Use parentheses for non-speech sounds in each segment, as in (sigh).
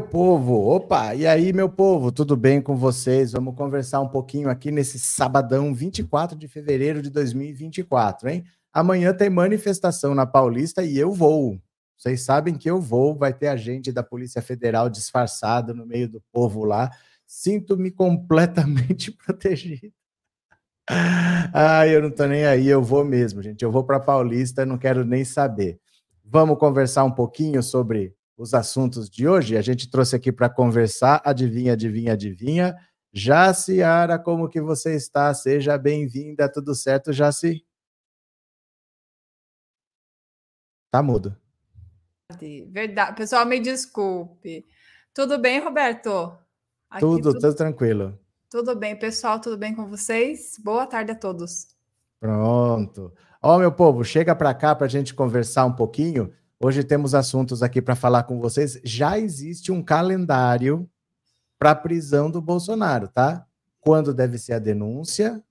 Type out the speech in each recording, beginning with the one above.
Meu povo, opa, e aí, meu povo, tudo bem com vocês? Vamos conversar um pouquinho aqui nesse sabadão 24 de fevereiro de 2024, hein? Amanhã tem manifestação na Paulista e eu vou. Vocês sabem que eu vou, vai ter agente da Polícia Federal disfarçado no meio do povo lá. Sinto-me completamente (laughs) protegido. Ah, eu não tô nem aí, eu vou mesmo, gente. Eu vou para Paulista, não quero nem saber. Vamos conversar um pouquinho sobre os assuntos de hoje. A gente trouxe aqui para conversar. Adivinha, adivinha, adivinha. Jaciara, como que você está? Seja bem-vinda. Tudo certo, Jaci? Tá mudo. Verdade. Pessoal, me desculpe. Tudo bem, Roberto? Aqui tudo, tudo, tudo tranquilo. Tudo bem, pessoal. Tudo bem com vocês? Boa tarde a todos. Pronto. Ó, meu povo, chega para cá para a gente conversar um pouquinho. Hoje temos assuntos aqui para falar com vocês. Já existe um calendário para a prisão do Bolsonaro, tá? Quando deve ser a denúncia,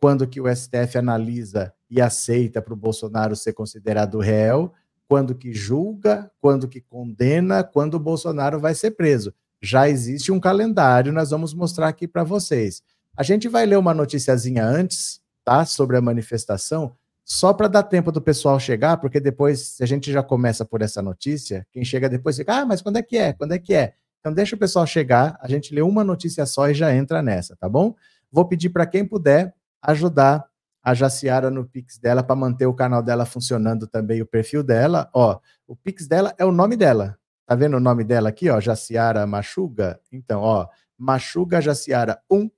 quando que o STF analisa e aceita para o Bolsonaro ser considerado réu, quando que julga, quando que condena, quando o Bolsonaro vai ser preso. Já existe um calendário, nós vamos mostrar aqui para vocês. A gente vai ler uma noticiazinha antes, tá? Sobre a manifestação, só para dar tempo do pessoal chegar, porque depois, se a gente já começa por essa notícia, quem chega depois fica, ah, mas quando é que é? Quando é que é? Então deixa o pessoal chegar, a gente lê uma notícia só e já entra nessa, tá bom? Vou pedir para quem puder ajudar a Jaciara no Pix dela para manter o canal dela funcionando também, o perfil dela. Ó, o Pix dela é o nome dela. Tá vendo o nome dela aqui, ó? Jaciara Machuga? Então, ó, machugajaciara1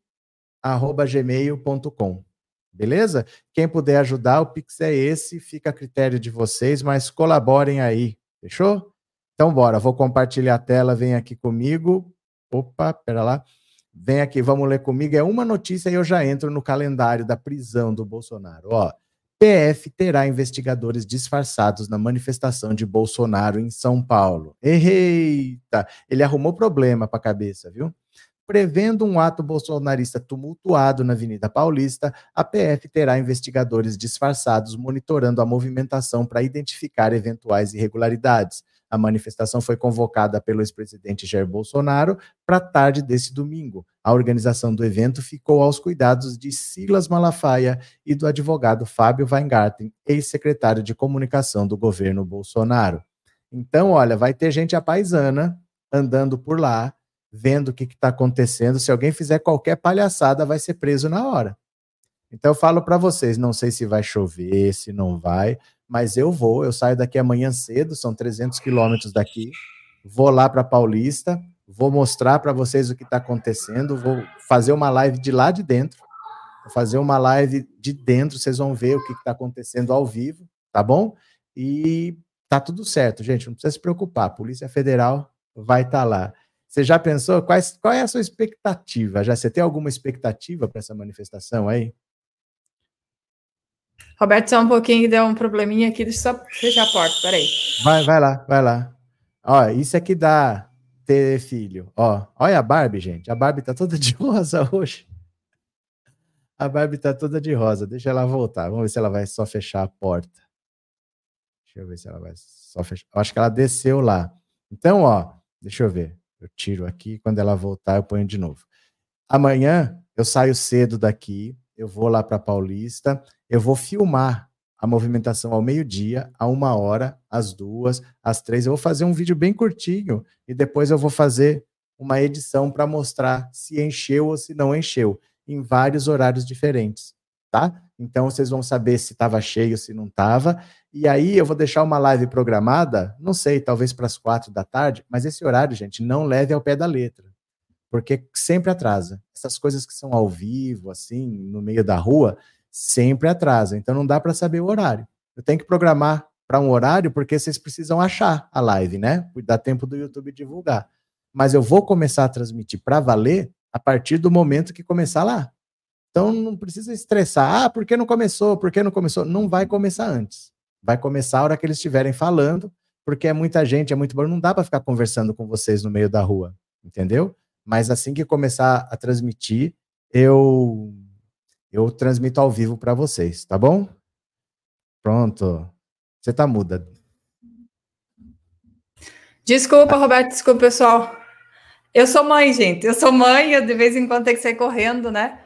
arroba gmail.com. Beleza? Quem puder ajudar, o Pix é esse, fica a critério de vocês, mas colaborem aí, fechou? Então, bora, vou compartilhar a tela, vem aqui comigo. Opa, pera lá. Vem aqui, vamos ler comigo. É uma notícia e eu já entro no calendário da prisão do Bolsonaro. Ó, PF terá investigadores disfarçados na manifestação de Bolsonaro em São Paulo. Eita, ele arrumou problema para a cabeça, viu? Prevendo um ato bolsonarista tumultuado na Avenida Paulista, a PF terá investigadores disfarçados monitorando a movimentação para identificar eventuais irregularidades. A manifestação foi convocada pelo ex-presidente Jair Bolsonaro para tarde desse domingo. A organização do evento ficou aos cuidados de Silas Malafaia e do advogado Fábio Weingarten, ex-secretário de comunicação do governo Bolsonaro. Então, olha, vai ter gente apaisana andando por lá, vendo o que está acontecendo. Se alguém fizer qualquer palhaçada, vai ser preso na hora. Então eu falo para vocês, não sei se vai chover, se não vai, mas eu vou, eu saio daqui amanhã cedo, são 300 quilômetros daqui, vou lá para Paulista, vou mostrar para vocês o que está acontecendo, vou fazer uma live de lá de dentro, vou fazer uma live de dentro, vocês vão ver o que está acontecendo ao vivo, tá bom? E tá tudo certo, gente, não precisa se preocupar, a Polícia Federal vai estar tá lá. Você já pensou? Quais, qual é a sua expectativa? Já você tem alguma expectativa para essa manifestação aí? Roberto, só um pouquinho que deu um probleminha aqui, deixa eu só fechar a porta, peraí. Vai, vai lá, vai lá. Ó, isso é que dá ter filho. Ó, olha a Barbie, gente. A Barbie tá toda de (laughs) rosa hoje. A Barbie tá toda de rosa. Deixa ela voltar. Vamos ver se ela vai só fechar a porta. Deixa eu ver se ela vai só fechar. Eu acho que ela desceu lá. Então, ó, deixa eu ver. Eu tiro aqui, quando ela voltar, eu ponho de novo. Amanhã eu saio cedo daqui, eu vou lá para Paulista, eu vou filmar a movimentação ao meio-dia, a uma hora, às duas, às três. Eu vou fazer um vídeo bem curtinho e depois eu vou fazer uma edição para mostrar se encheu ou se não encheu, em vários horários diferentes, tá? Então vocês vão saber se estava cheio, se não estava. E aí eu vou deixar uma live programada, não sei, talvez para as quatro da tarde, mas esse horário, gente, não leve ao pé da letra, porque sempre atrasa. Essas coisas que são ao vivo, assim, no meio da rua, sempre atrasa. Então não dá para saber o horário. Eu tenho que programar para um horário porque vocês precisam achar a live, né? Dá tempo do YouTube divulgar. Mas eu vou começar a transmitir para valer a partir do momento que começar lá. Então não precisa estressar. Ah, por que não começou? Por que não começou? Não vai começar antes. Vai começar a hora que eles estiverem falando, porque é muita gente, é muito bom, não dá para ficar conversando com vocês no meio da rua, entendeu? Mas assim que começar a transmitir, eu eu transmito ao vivo para vocês, tá bom? Pronto. Você tá muda. Desculpa, Roberto, desculpa, pessoal. Eu sou mãe, gente. Eu sou mãe, eu de vez em quando tenho que sair correndo, né?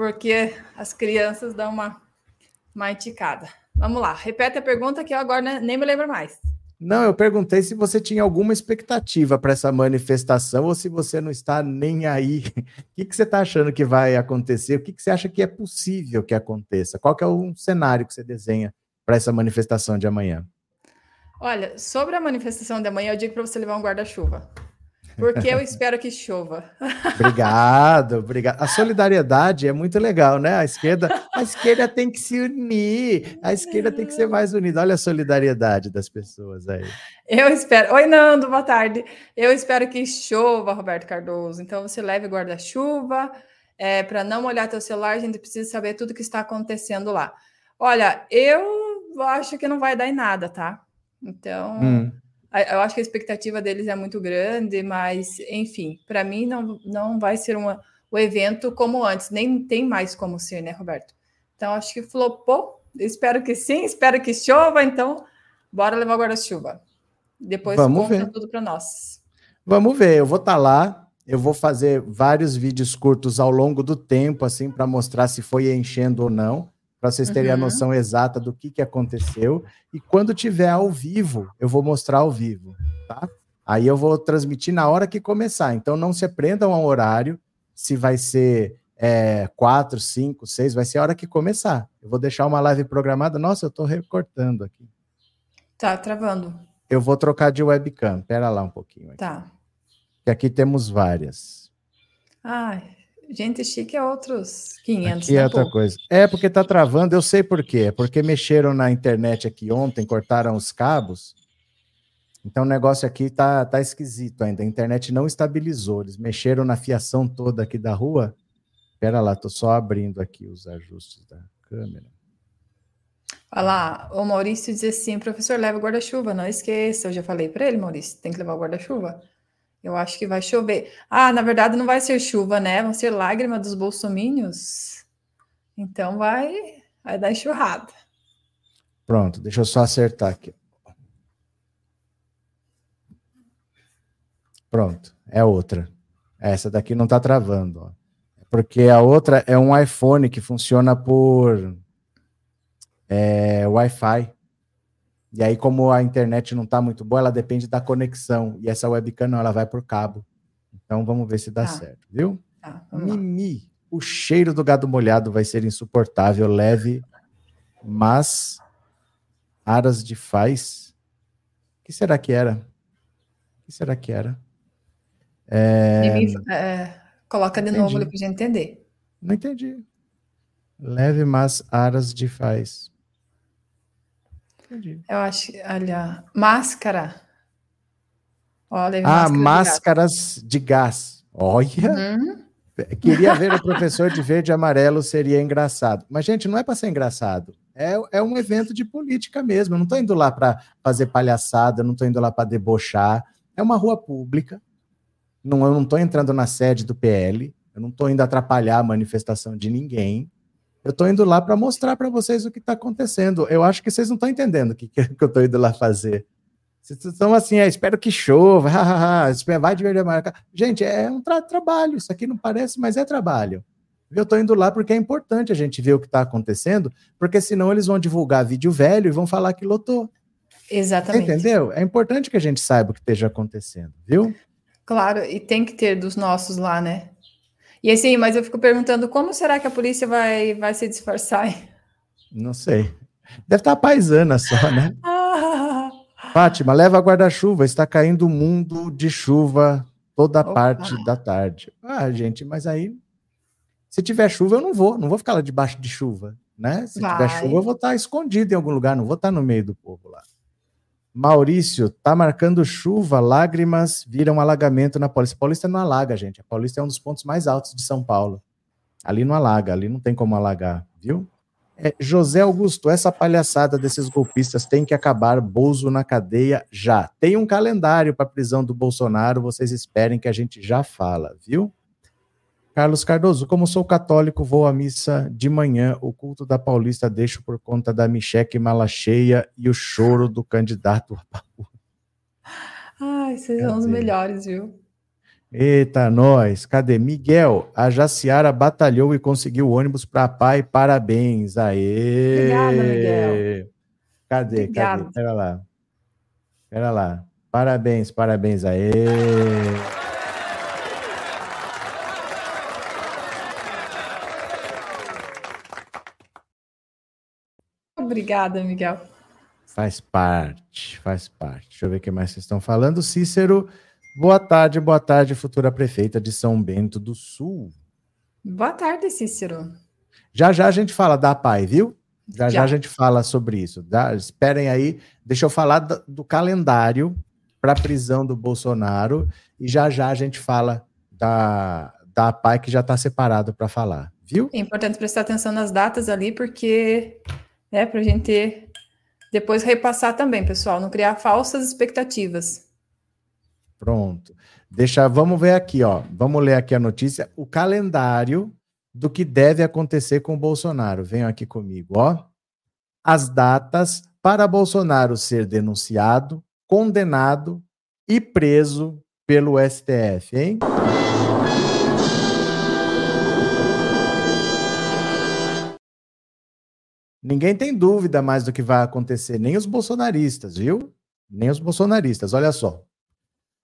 Porque as crianças dão uma, uma enticada. Vamos lá, repete a pergunta que eu agora nem me lembro mais. Não, eu perguntei se você tinha alguma expectativa para essa manifestação ou se você não está nem aí. (laughs) O que, que você está achando que vai acontecer? O que, que você acha que é possível que aconteça? Qual que é o cenário que você desenha para essa manifestação de amanhã? Olha, sobre a manifestação de amanhã, eu digo para você levar um guarda-chuva. Porque eu espero que chova. (laughs) Obrigado, obrigado. A solidariedade é muito legal, né? A esquerda, a esquerda tem que se unir, a esquerda tem que ser mais unida. Olha a solidariedade das pessoas aí. Eu espero. Oi, Nando, boa tarde. Eu espero que chova, Roberto Cardoso. Então você leve guarda-chuva. É, para não olhar teu celular, a gente precisa saber tudo que está acontecendo lá. Olha, eu acho que não vai dar em nada, tá? Então, hum. Eu acho que a expectativa deles é muito grande, mas, enfim, para mim não, não vai ser uma, o evento como antes, nem tem mais como ser, né, Roberto? Então, acho que flopou. Espero que sim, espero que chova, então, bora levar guarda-chuva. Depois Vamos conta ver. tudo para nós. Vamos ver, eu vou estar tá lá, eu vou fazer vários vídeos curtos ao longo do tempo, assim, para mostrar se foi enchendo ou não para vocês terem uhum. a noção exata do que, que aconteceu. E quando tiver ao vivo, eu vou mostrar ao vivo, tá? Aí eu vou transmitir na hora que começar. Então não se aprendam ao horário, se vai ser é, quatro, cinco, seis, vai ser a hora que começar. Eu vou deixar uma live programada. Nossa, eu estou recortando aqui. Tá, travando. Eu vou trocar de webcam. Pera lá um pouquinho. Aqui. Tá. Que aqui temos várias. Ai, Gente chique é outros 500. Aqui é outra coisa. É porque tá travando, eu sei por quê. É porque mexeram na internet aqui ontem, cortaram os cabos. Então o negócio aqui tá, tá esquisito ainda. A internet não estabilizou. Eles mexeram na fiação toda aqui da rua. Espera lá, tô só abrindo aqui os ajustes da câmera. Olha lá, o Maurício diz assim: professor, leva guarda-chuva, não esqueça. Eu já falei para ele, Maurício, tem que levar o guarda-chuva. Eu acho que vai chover. Ah, na verdade não vai ser chuva, né? Vão ser lágrimas dos bolsomínios. Então vai, vai dar enxurrada. Pronto, deixa eu só acertar aqui. Pronto, é outra. Essa daqui não está travando, ó. porque a outra é um iPhone que funciona por é, Wi-Fi. E aí, como a internet não está muito boa, ela depende da conexão. E essa webcam não, ela vai por cabo. Então vamos ver se dá tá. certo, viu? Tá, Mimi, o cheiro do gado molhado vai ser insuportável, leve, mas aras de faz. O que será que era? O que será que era? É... Mimi, é, coloca de entendi. novo para a gente entender. Não entendi. Leve, mas aras de faz. Entendi. Eu acho, olha, máscara. Olha, ah, máscaras de gás. De gás. Olha. Uhum. Queria ver o (laughs) professor de verde e amarelo, seria engraçado. Mas, gente, não é para ser engraçado. É, é um evento de política mesmo. Eu não estou indo lá para fazer palhaçada, não estou indo lá para debochar. É uma rua pública. Não, eu não estou entrando na sede do PL. Eu não estou indo atrapalhar a manifestação de ninguém. Eu estou indo lá para mostrar para vocês o que está acontecendo. Eu acho que vocês não estão entendendo o que, que (laughs) eu estou indo lá fazer. Vocês estão assim, é, espero que chova, (laughs) vai de verde amarelo. Gente, é um tra trabalho. Isso aqui não parece, mas é trabalho. Eu estou indo lá porque é importante a gente ver o que está acontecendo, porque senão eles vão divulgar vídeo velho e vão falar que lotou. Exatamente. Entendeu? É importante que a gente saiba o que esteja acontecendo, viu? Claro, e tem que ter dos nossos lá, né? E assim, mas eu fico perguntando como será que a polícia vai, vai se disfarçar? Não sei. Deve estar paisana só, né? (laughs) Ah. Fátima, leva guarda-chuva, está caindo o mundo de chuva toda Opa. parte da tarde. Ah, gente, mas aí se tiver chuva eu não vou, não vou ficar lá debaixo de chuva, né? Se vai. tiver chuva eu vou estar escondido em algum lugar, não vou estar no meio do povo lá. Maurício, tá marcando chuva, lágrimas viram alagamento na Paulista. Paulista não alaga, gente. A Paulista é um dos pontos mais altos de São Paulo. Ali não alaga, ali não tem como alagar, viu? É, José Augusto, essa palhaçada desses golpistas tem que acabar. Bolso na cadeia já. Tem um calendário para prisão do Bolsonaro, vocês esperem que a gente já fala, viu? Carlos Cardoso, como sou católico, vou à missa de manhã. O culto da Paulista deixo por conta da Micheque Malacheia e o choro do candidato Ai, vocês são os melhores, viu? Eita, nós. Cadê? Miguel, a Jaciara batalhou e conseguiu o ônibus para pai. Parabéns. Aê! Obrigada, Miguel. Cadê? Obrigada. Cadê? Pera lá. Pera lá. Parabéns, parabéns. Aê! Obrigada, Miguel. Faz parte, faz parte. Deixa eu ver o que mais vocês estão falando. Cícero, boa tarde, boa tarde, futura prefeita de São Bento do Sul. Boa tarde, Cícero. Já já a gente fala da PAI, viu? Já já, já a gente fala sobre isso. Tá? Esperem aí, deixa eu falar do, do calendário para a prisão do Bolsonaro e já já a gente fala da, da PAI que já está separado para falar, viu? É importante prestar atenção nas datas ali, porque né, para a gente depois repassar também, pessoal, não criar falsas expectativas. Pronto. Deixa, vamos ver aqui, ó. Vamos ler aqui a notícia, o calendário do que deve acontecer com o Bolsonaro. Venham aqui comigo, ó. As datas para Bolsonaro ser denunciado, condenado e preso pelo STF, hein? Ninguém tem dúvida mais do que vai acontecer, nem os bolsonaristas, viu? Nem os bolsonaristas. Olha só.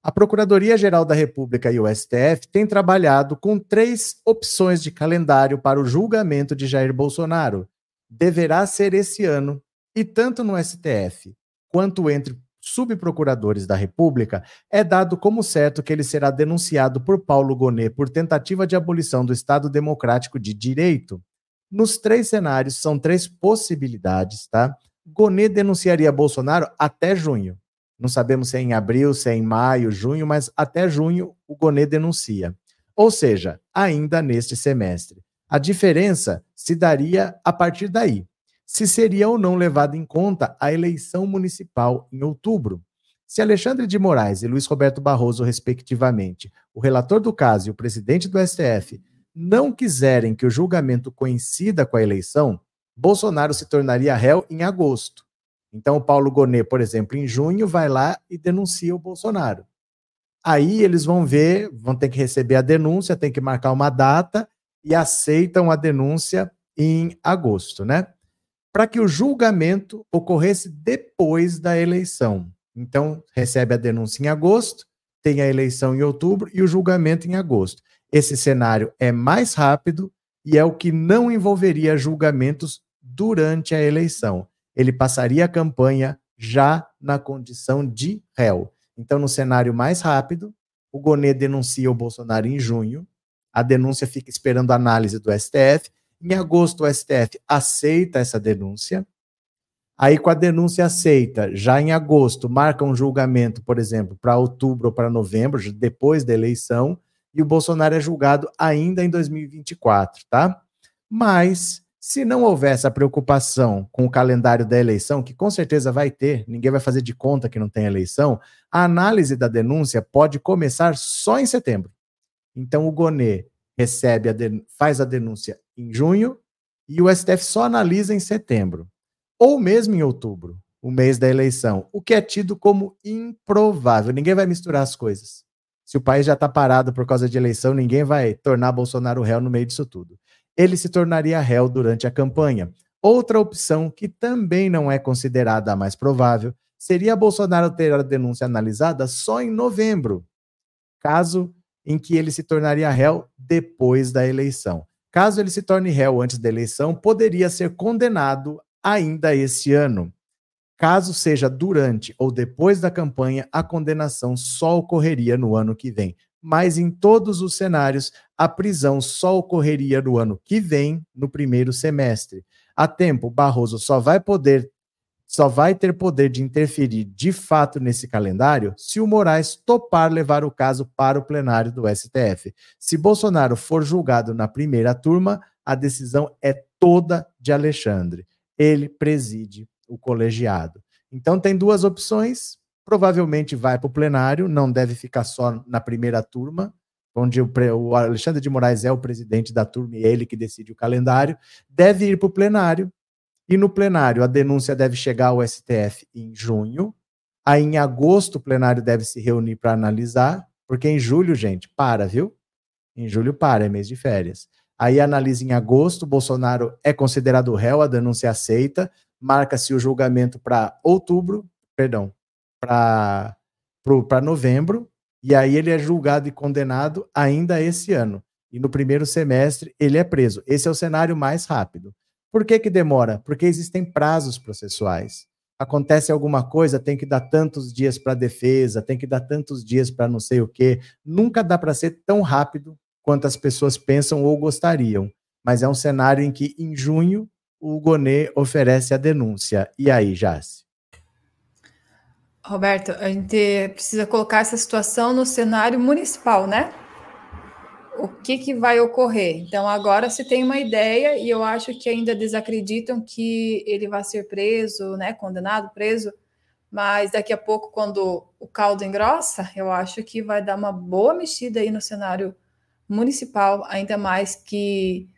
A Procuradoria-Geral da República e o STF têm trabalhado com três opções de calendário para o julgamento de Jair Bolsonaro. Deverá ser esse ano, e tanto no STF quanto entre subprocuradores da República, é dado como certo que ele será denunciado por Paulo Gonet por tentativa de abolição do Estado Democrático de Direito. Nos três cenários, são três possibilidades, tá? Gonê denunciaria Bolsonaro até junho. Não sabemos se é em abril, se é em maio, junho, mas até junho o Gonê denuncia. Ou seja, ainda neste semestre. A diferença se daria a partir daí, se seria ou não levada em conta a eleição municipal em outubro. Se Alexandre de Moraes e Luiz Roberto Barroso, respectivamente, o relator do caso e o presidente do STF, não quiserem que o julgamento coincida com a eleição, Bolsonaro se tornaria réu em agosto. Então, o Paulo Gonet, por exemplo, em junho, vai lá e denuncia o Bolsonaro. Aí eles vão ver, vão ter que receber a denúncia, tem que marcar uma data e aceitam a denúncia em agosto, né? Para que o julgamento ocorresse depois da eleição. Então, recebe a denúncia em agosto, tem a eleição em outubro e o julgamento em agosto. Esse cenário é mais rápido e é o que não envolveria julgamentos durante a eleição. Ele passaria a campanha já na condição de réu. Então, no cenário mais rápido, o Gonê denuncia o Bolsonaro em junho, a denúncia fica esperando análise do STF. Em agosto, o STF aceita essa denúncia. Aí, com a denúncia aceita, já em agosto, marca um julgamento, por exemplo, para outubro ou para novembro, depois da eleição e o Bolsonaro é julgado ainda em 2024, tá? Mas se não houver essa preocupação com o calendário da eleição, que com certeza vai ter, ninguém vai fazer de conta que não tem eleição, a análise da denúncia pode começar só em setembro. Então o Gonê recebe a faz a denúncia em junho e o STF só analisa em setembro, ou mesmo em outubro, o mês da eleição, o que é tido como improvável. Ninguém vai misturar as coisas. Se o país já está parado por causa de eleição, ninguém vai tornar Bolsonaro réu no meio disso tudo. Ele se tornaria réu durante a campanha. Outra opção, que também não é considerada a mais provável, seria Bolsonaro ter a denúncia analisada só em novembro, caso em que ele se tornaria réu depois da eleição. Caso ele se torne réu antes da eleição, poderia ser condenado ainda esse ano. Caso seja durante ou depois da campanha, a condenação só ocorreria no ano que vem. Mas em todos os cenários, a prisão só ocorreria no ano que vem, no primeiro semestre. A tempo, Barroso só vai poder só vai ter poder de interferir de fato nesse calendário se o Moraes topar levar o caso para o plenário do STF. Se Bolsonaro for julgado na primeira turma, a decisão é toda de Alexandre. Ele preside o colegiado. Então, tem duas opções. Provavelmente vai para o plenário, não deve ficar só na primeira turma, onde o, Alexandre de Moraes é o presidente da turma e é ele que decide o calendário. Deve ir para o plenário, e no plenário a denúncia deve chegar ao STF em junho. Aí em agosto o plenário deve se reunir para analisar, porque em julho, gente, para, viu? Em julho para, é mês de férias. Aí analisa em agosto, Bolsonaro é considerado réu, a denúncia é aceita, marca-se o julgamento para outubro, perdão, para novembro, e aí ele é julgado e condenado ainda esse ano. E no primeiro semestre ele é preso. Esse é o cenário mais rápido. Por que, que demora? Porque existem prazos processuais. Acontece alguma coisa, tem que dar tantos dias para defesa, tem que dar tantos dias para não sei o quê. Nunca dá para ser tão rápido quanto as pessoas pensam ou gostariam. Mas é um cenário em que, em junho, o Gonê oferece a denúncia. E aí, Jace? Roberto, a gente precisa colocar essa situação no cenário municipal, né? O que, que vai ocorrer? Então, agora se tem uma ideia, e eu acho que ainda desacreditam que ele vai ser preso, né? Condenado, preso, mas daqui a pouco, quando o caldo engrossa, eu acho que vai dar uma boa mexida aí no cenário municipal, ainda mais que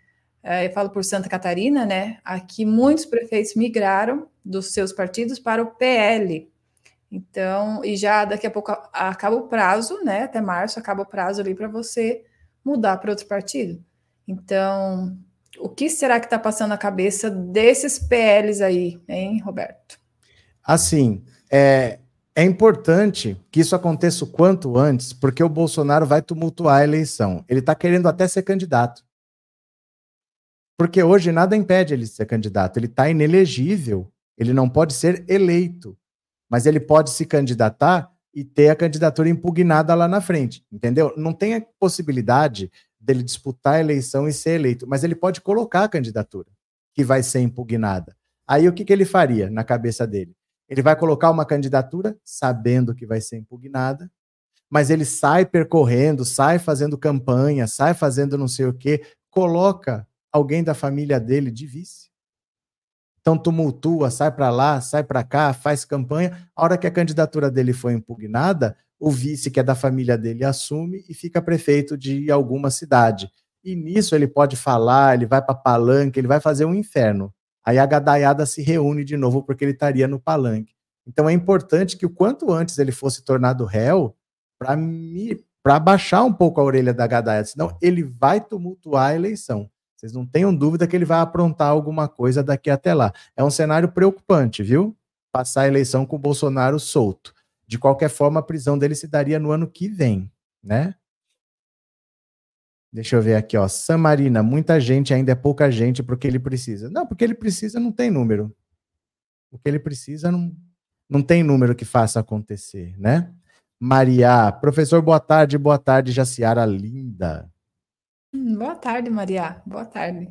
eu falo por Santa Catarina, né? Aqui muitos prefeitos migraram dos seus partidos para o PL. Então, e já daqui a pouco acaba o prazo, né? Até março acaba o prazo ali para você mudar para outro partido. Então, o que será que está passando na cabeça desses PLs aí, hein, Roberto? Assim, é, é importante que isso aconteça o quanto antes, porque o Bolsonaro vai tumultuar a eleição. Ele está querendo até ser candidato. Porque hoje nada impede ele de ser candidato. Ele está inelegível. Ele não pode ser eleito. Mas ele pode se candidatar e ter a candidatura impugnada lá na frente. Entendeu? Não tem a possibilidade dele disputar a eleição e ser eleito. Mas ele pode colocar a candidatura que vai ser impugnada. Aí o que, que ele faria na cabeça dele? Ele vai colocar uma candidatura sabendo que vai ser impugnada, mas ele sai percorrendo, sai fazendo campanha, sai fazendo não sei o quê, coloca alguém da família dele de vice. Então tumultua, sai para lá, sai para cá, faz campanha. A hora que a candidatura dele foi impugnada, o vice, que é da família dele, assume e fica prefeito de alguma cidade. E nisso ele pode falar, ele vai para palanque, ele vai fazer um inferno. Aí a gadaiada se reúne de novo porque ele estaria no palanque. Então é importante que o quanto antes ele fosse tornado réu para baixar um pouco a orelha da gadaiada, senão ele vai tumultuar a eleição. Vocês não tenham dúvida que ele vai aprontar alguma coisa daqui até lá. É um cenário preocupante, viu? Passar a eleição com o Bolsonaro solto. De qualquer forma, a prisão dele se daria no ano que vem, né? Deixa eu ver aqui, ó. Samarina, muita gente, ainda é pouca gente porque ele precisa. Não, porque ele precisa não tem número. O que ele precisa não, não tem número que faça acontecer, né? Maria, professor, boa tarde, boa tarde, Jaciara linda. Hum, boa tarde, Maria. Boa tarde.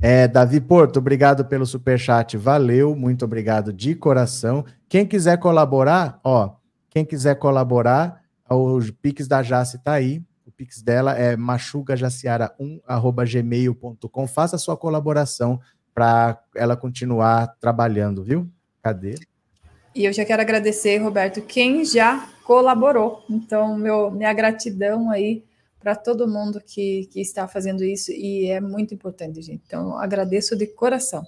É, Davi Porto, obrigado pelo super chat, valeu, muito obrigado de coração. Quem quiser colaborar, ó, quem quiser colaborar, o Pix da Jace tá aí. O Pix dela é machugajaciara1@gmail.com. Faça sua colaboração para ela continuar trabalhando, viu? Cadê? E eu já quero agradecer, Roberto, quem já colaborou. Então, meu, minha gratidão aí para todo mundo que, que está fazendo isso e é muito importante, gente. Então, agradeço de coração.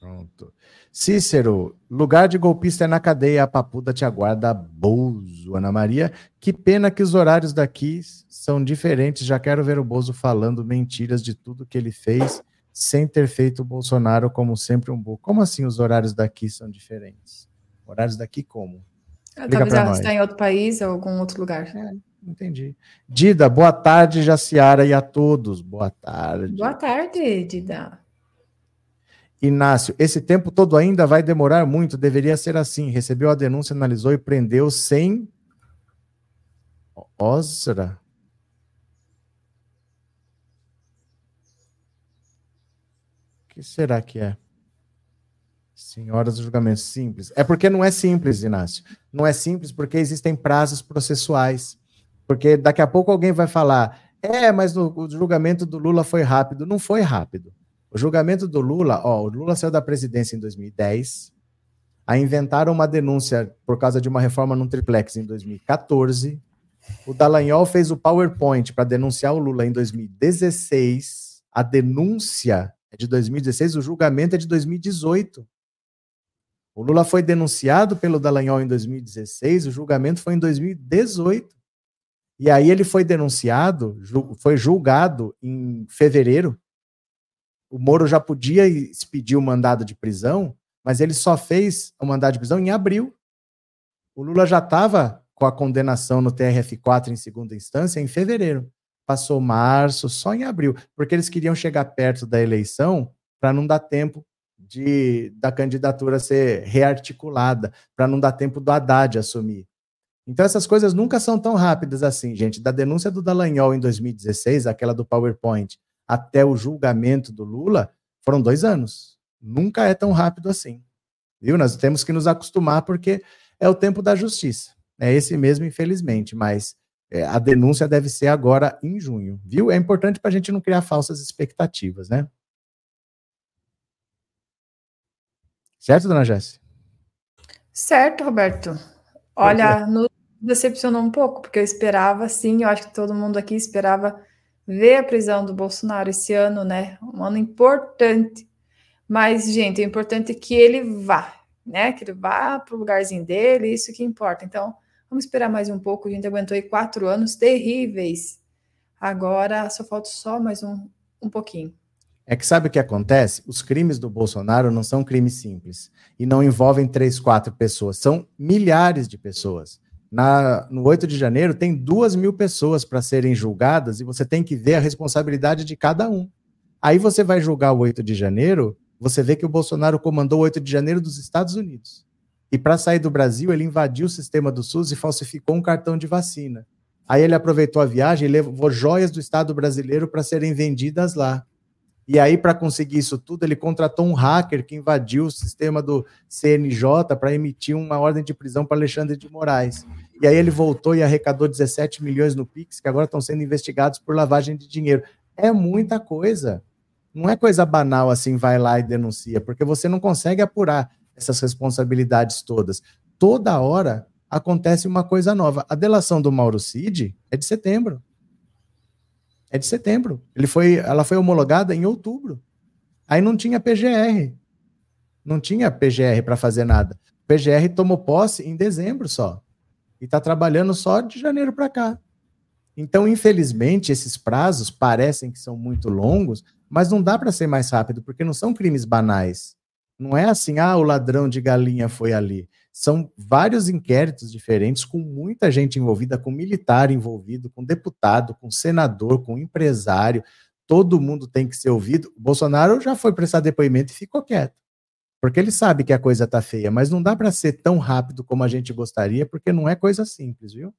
Pronto. Cícero, lugar de golpista é na cadeia, a papuda te aguarda Bozo. Ana Maria, que pena que os horários daqui são diferentes. Já quero ver o Bozo falando mentiras de tudo que ele fez sem ter feito o Bolsonaro como sempre um burro. Como assim os horários daqui são diferentes? Horários daqui como? Ah, talvez ela está em outro país ou algum outro lugar. É. Entendi. Dida, boa tarde, Jaciara e a todos. Boa tarde. Boa tarde, Dida. Inácio, esse tempo todo ainda vai demorar muito, deveria ser assim. Recebeu a denúncia, analisou e prendeu sem. Osra? O que será que é? Senhoras do julgamento simples. É porque não é simples, Inácio. Não é simples porque existem prazos processuais. Porque daqui a pouco alguém vai falar: é, mas no, o julgamento do Lula foi rápido. Não foi rápido. O julgamento do Lula, ó, o Lula saiu da presidência em 2010, aí inventaram uma denúncia por causa de uma reforma no triplex em 2014. O Dallagnol fez o PowerPoint para denunciar o Lula em 2016. A denúncia é de 2016, o julgamento é de 2018. O Lula foi denunciado pelo Dallagnol em 2016, o julgamento foi em 2018. E aí ele foi denunciado, foi julgado em fevereiro. O Moro já podia expedir o mandado de prisão, mas ele só fez o mandado de prisão em abril. O Lula já estava com a condenação no TRF4 em segunda instância em fevereiro. Passou março, só em abril, porque eles queriam chegar perto da eleição para não dar tempo de da candidatura ser rearticulada, para não dar tempo do Haddad assumir. Então essas coisas nunca são tão rápidas assim, gente. Da denúncia do Dallagnol em 2016, aquela do PowerPoint, até o julgamento do Lula, foram dois anos. Nunca é tão rápido assim. Viu? Nós temos que nos acostumar porque é o tempo da justiça. É esse mesmo, infelizmente, mas é, a denúncia deve ser agora em junho, viu? É importante para a gente não criar falsas expectativas, né? Certo, dona Jéssica? Certo, Roberto. Olha, nos decepcionou um pouco, porque eu esperava, sim, eu acho que todo mundo aqui esperava ver a prisão do Bolsonaro esse ano, né? Um ano importante. Mas, gente, o importante é que ele vá, né? Que ele vá para o lugarzinho dele, isso que importa. Então, vamos esperar mais um pouco. A gente aguentou aí quatro anos terríveis. Agora só falta só mais um, um pouquinho. É que sabe o que acontece? Os crimes do Bolsonaro não são crimes simples e não envolvem três, quatro pessoas, são milhares de pessoas. Na, no 8 de janeiro, tem duas mil pessoas para serem julgadas e você tem que ver a responsabilidade de cada um. Aí você vai julgar o 8 de janeiro, você vê que o Bolsonaro comandou o 8 de janeiro dos Estados Unidos. E para sair do Brasil, ele invadiu o sistema do SUS e falsificou um cartão de vacina. Aí ele aproveitou a viagem e levou joias do Estado brasileiro para serem vendidas lá. E aí, para conseguir isso tudo, ele contratou um hacker que invadiu o sistema do CNJ para emitir uma ordem de prisão para Alexandre de Moraes. E aí ele voltou e arrecadou 17 milhões no Pix, que agora estão sendo investigados por lavagem de dinheiro. É muita coisa. Não é coisa banal assim, vai lá e denuncia, porque você não consegue apurar essas responsabilidades todas. Toda hora acontece uma coisa nova. A delação do Mauro Cid é de setembro é de setembro. Ele foi, ela foi homologada em outubro. Aí não tinha PGR. Não tinha PGR para fazer nada. O PGR tomou posse em dezembro só. E está trabalhando só de janeiro para cá. Então, infelizmente, esses prazos parecem que são muito longos, mas não dá para ser mais rápido, porque não são crimes banais. Não é assim, ah, o ladrão de galinha foi ali. São vários inquéritos diferentes, com muita gente envolvida, com militar envolvido, com deputado, com senador, com empresário. Todo mundo tem que ser ouvido. O Bolsonaro já foi prestar depoimento e ficou quieto. Porque ele sabe que a coisa tá feia, mas não dá para ser tão rápido como a gente gostaria, porque não é coisa simples, viu?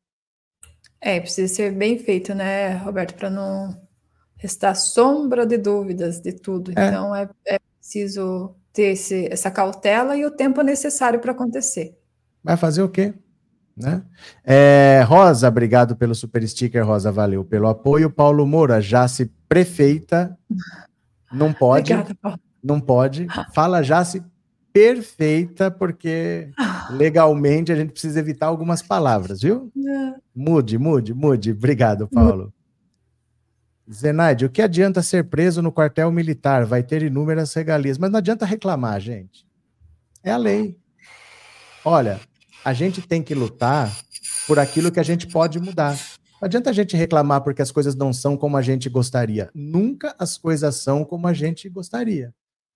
É, precisa ser bem feito, né, Roberto, para não restar sombra de dúvidas de tudo. É. Então é, é preciso ter esse, essa cautela e o tempo necessário para acontecer. Vai fazer o quê? Né? É, Rosa, obrigado pelo super sticker, Rosa, valeu pelo apoio. Paulo Moura, já se prefeita, não pode, Obrigada, Paulo. não pode. Fala já se perfeita, porque legalmente a gente precisa evitar algumas palavras, viu? Mude, mude, mude. Obrigado, Paulo. Zenaide, o que adianta ser preso no quartel militar? Vai ter inúmeras regalias. Mas não adianta reclamar, gente. É a lei. Olha, a gente tem que lutar por aquilo que a gente pode mudar. Não adianta a gente reclamar porque as coisas não são como a gente gostaria. Nunca as coisas são como a gente gostaria.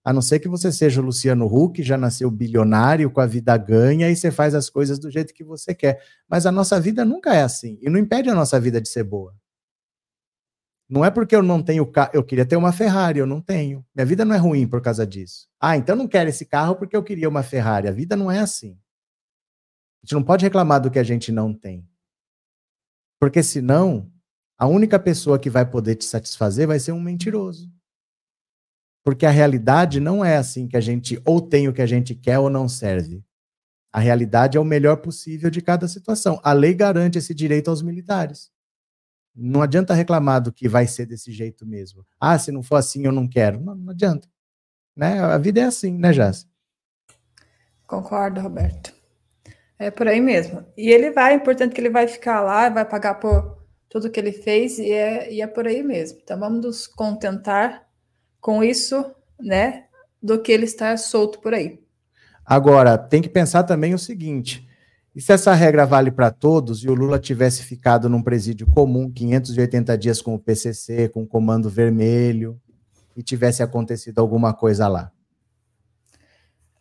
A não ser que você seja o Luciano Huck, já nasceu bilionário, com a vida ganha, e você faz as coisas do jeito que você quer. Mas a nossa vida nunca é assim. E não impede a nossa vida de ser boa. Não é porque eu não tenho carro, eu queria ter uma Ferrari, eu não tenho. Minha vida não é ruim por causa disso. Ah, então não quero esse carro porque eu queria uma Ferrari. A vida não é assim. A gente não pode reclamar do que a gente não tem. Porque senão, a única pessoa que vai poder te satisfazer vai ser um mentiroso. Porque a realidade não é assim que a gente ou tem o que a gente quer ou não serve. A realidade é o melhor possível de cada situação. A lei garante esse direito aos militares. Não adianta reclamar do que vai ser desse jeito mesmo. Ah, se não for assim, eu não quero. Não, não adianta. Né? A vida é assim, né, Jás? Concordo, Roberto. É por aí mesmo. E ele vai, é importante que ele vai ficar lá, vai pagar por tudo que ele fez, e é, e é por aí mesmo. Então vamos nos contentar com isso, né? Do que ele estar solto por aí. Agora, tem que pensar também o seguinte: e se essa regra vale para todos e o Lula tivesse ficado num presídio comum, 580 dias com o PCC, com o Comando Vermelho, e tivesse acontecido alguma coisa lá?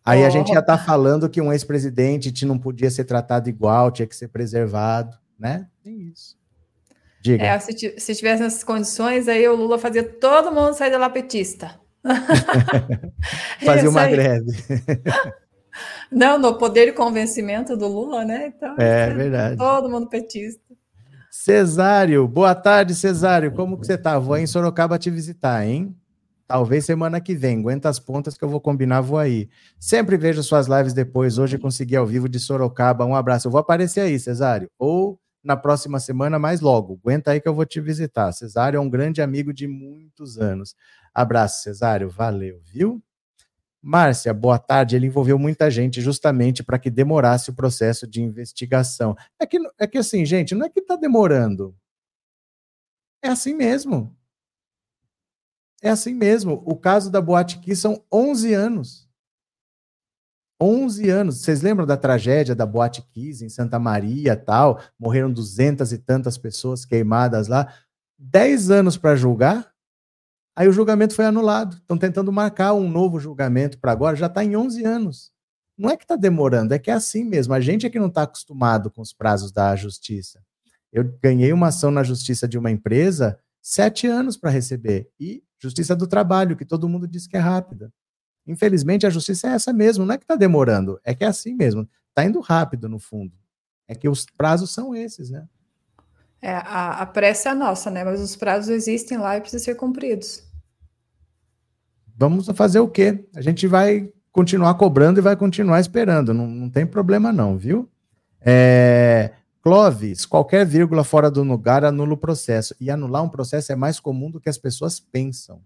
Aí oh. a gente já está falando que um ex-presidente não podia ser tratado igual, tinha que ser preservado, né? Tem isso. Diga. É, se, se tivesse essas condições, aí o Lula fazia todo mundo sair da lá petista. (laughs) fazia uma greve. (laughs) Não, no poder de convencimento do Lula, né? Então, é, é verdade. Todo mundo petista. Cesário, boa tarde, Cesário. Como que você tá? Vou aí em Sorocaba te visitar, hein? Talvez semana que vem. Aguenta as pontas que eu vou combinar, vou aí. Sempre vejo suas lives depois. Hoje consegui ao vivo de Sorocaba. Um abraço. Eu vou aparecer aí, Cesário. Ou na próxima semana, mais logo. Aguenta aí que eu vou te visitar. Cesário é um grande amigo de muitos anos. Abraço, Cesário. Valeu, viu? Márcia, boa tarde. Ele envolveu muita gente justamente para que demorasse o processo de investigação. É que, é que assim, gente, não é que está demorando. É assim mesmo. É assim mesmo. O caso da Boate Kiss são 11 anos. 11 anos. Vocês lembram da tragédia da Boate Kiss em Santa Maria tal? Morreram duzentas e tantas pessoas queimadas lá. 10 anos para julgar? Aí o julgamento foi anulado. Estão tentando marcar um novo julgamento para agora, já está em 11 anos. Não é que está demorando, é que é assim mesmo. A gente é que não está acostumado com os prazos da justiça. Eu ganhei uma ação na justiça de uma empresa, sete anos para receber. E justiça do trabalho, que todo mundo diz que é rápida. Infelizmente, a justiça é essa mesmo. Não é que está demorando, é que é assim mesmo. Está indo rápido, no fundo. É que os prazos são esses, né? É, a, a pressa é nossa, né? Mas os prazos existem lá e precisam ser cumpridos vamos fazer o quê? A gente vai continuar cobrando e vai continuar esperando, não, não tem problema não, viu? É, Clóvis, qualquer vírgula fora do lugar anula o processo. E anular um processo é mais comum do que as pessoas pensam.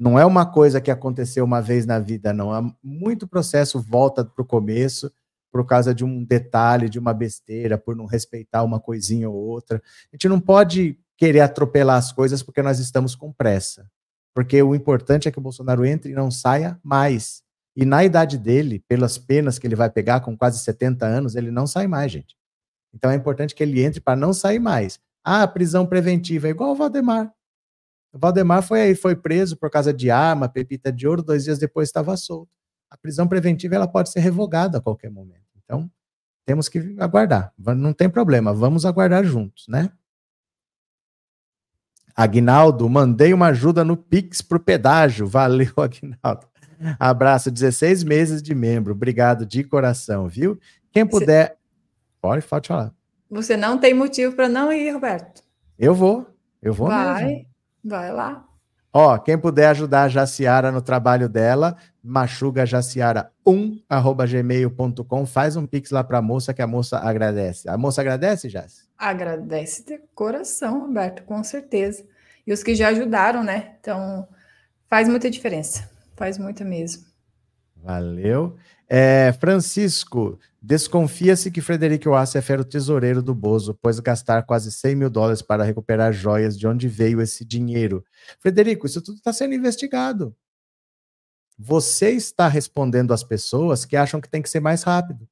Não é uma coisa que aconteceu uma vez na vida, não. É muito processo volta para o começo por causa de um detalhe, de uma besteira, por não respeitar uma coisinha ou outra. A gente não pode querer atropelar as coisas porque nós estamos com pressa. Porque o importante é que o Bolsonaro entre e não saia mais. E na idade dele, pelas penas que ele vai pegar com quase 70 anos, ele não sai mais, gente. Então é importante que ele entre para não sair mais. Ah, prisão preventiva, é igual o Valdemar. Valdemar foi aí, foi preso por causa de arma, pepita de ouro, dois dias depois estava solto. A prisão preventiva ela pode ser revogada a qualquer momento. Então, temos que aguardar. Não tem problema, vamos aguardar juntos, né? Agnaldo, mandei uma ajuda no Pix pro pedágio. Valeu, (laughs) Agnaldo. Abraço, 16 meses de membro. Obrigado de coração, viu? Quem puder. Pode, pode falar. Você não tem motivo para não ir, Roberto. Eu vou. Eu vou vai, mesmo. Vai lá. Ó, quem puder ajudar a Jaciara no trabalho dela, machugajaciara1 arroba gmail.com, faz um pix lá para a moça que a moça agradece. A moça agradece, Jaci? Agradece de coração, Roberto, com certeza. E os que já ajudaram, né? Então, faz muita diferença. Faz muita mesmo. Valeu. É, Francisco, desconfia-se que Frederico Wassef era o tesoureiro do Bozo, pois gastar quase 100 mil dólares para recuperar joias. De onde veio esse dinheiro? Frederico, isso tudo está sendo investigado. Você está respondendo às pessoas que acham que tem que ser mais rápido.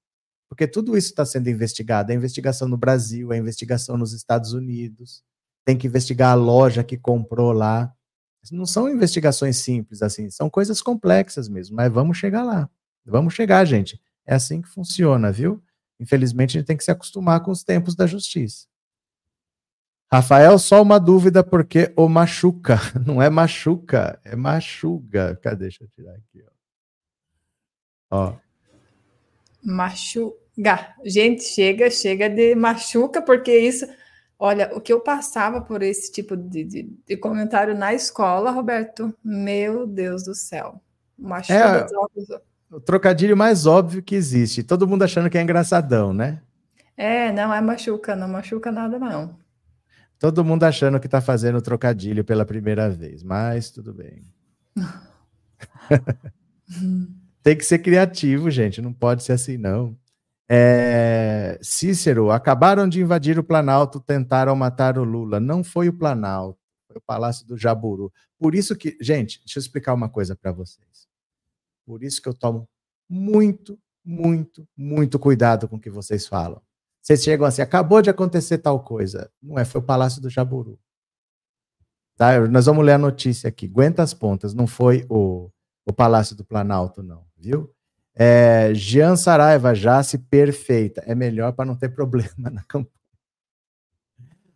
Porque tudo isso está sendo investigado. É investigação no Brasil, é investigação nos Estados Unidos, tem que investigar a loja que comprou lá. Não são investigações simples assim, são coisas complexas mesmo, mas vamos chegar lá. Vamos chegar, gente. É assim que funciona, viu? Infelizmente, a gente tem que se acostumar com os tempos da justiça. Rafael, só uma dúvida, porque o machuca. (laughs) Não é machuca, é machuga. Cadê? Deixa eu tirar aqui. Ó. ó. Machuga. Gente, chega, chega de machuca, porque isso. Olha, o que eu passava por esse tipo de, de, de comentário na escola, Roberto, meu Deus do céu. Machuca. É, o trocadilho mais óbvio que existe. Todo mundo achando que é engraçadão, né? É, não é machuca, não machuca nada, não. Todo mundo achando que está fazendo trocadilho pela primeira vez, mas tudo bem. (laughs) Tem que ser criativo, gente. Não pode ser assim, não. É... Cícero, acabaram de invadir o Planalto, tentaram matar o Lula. Não foi o Planalto, foi o Palácio do Jaburu. Por isso que, gente, deixa eu explicar uma coisa para vocês. Por isso que eu tomo muito, muito, muito cuidado com o que vocês falam. Vocês chegam assim, acabou de acontecer tal coisa. Não é, foi o Palácio do Jaburu. Tá? Nós vamos ler a notícia aqui. Aguenta as pontas, não foi o, o Palácio do Planalto, não, viu? É, Jean Saraiva, Jace, perfeita. É melhor para não ter (laughs) problema na campanha.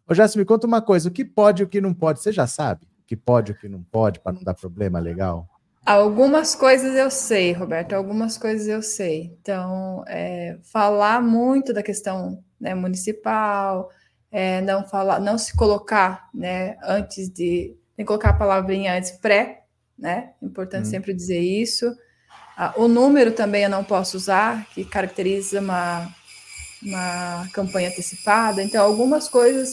Ô, Jace, me conta uma coisa: o que pode e o que não pode? Você já sabe o que pode e o que não pode para não dar problema legal? Algumas coisas eu sei, Roberto, algumas coisas eu sei. Então, é, falar muito da questão né, municipal, é, não falar, não se colocar né, antes de. Tem que colocar a palavrinha antes pré, né? Importante hum. sempre dizer isso. Ah, o número também eu não posso usar, que caracteriza uma, uma campanha antecipada. Então, algumas coisas,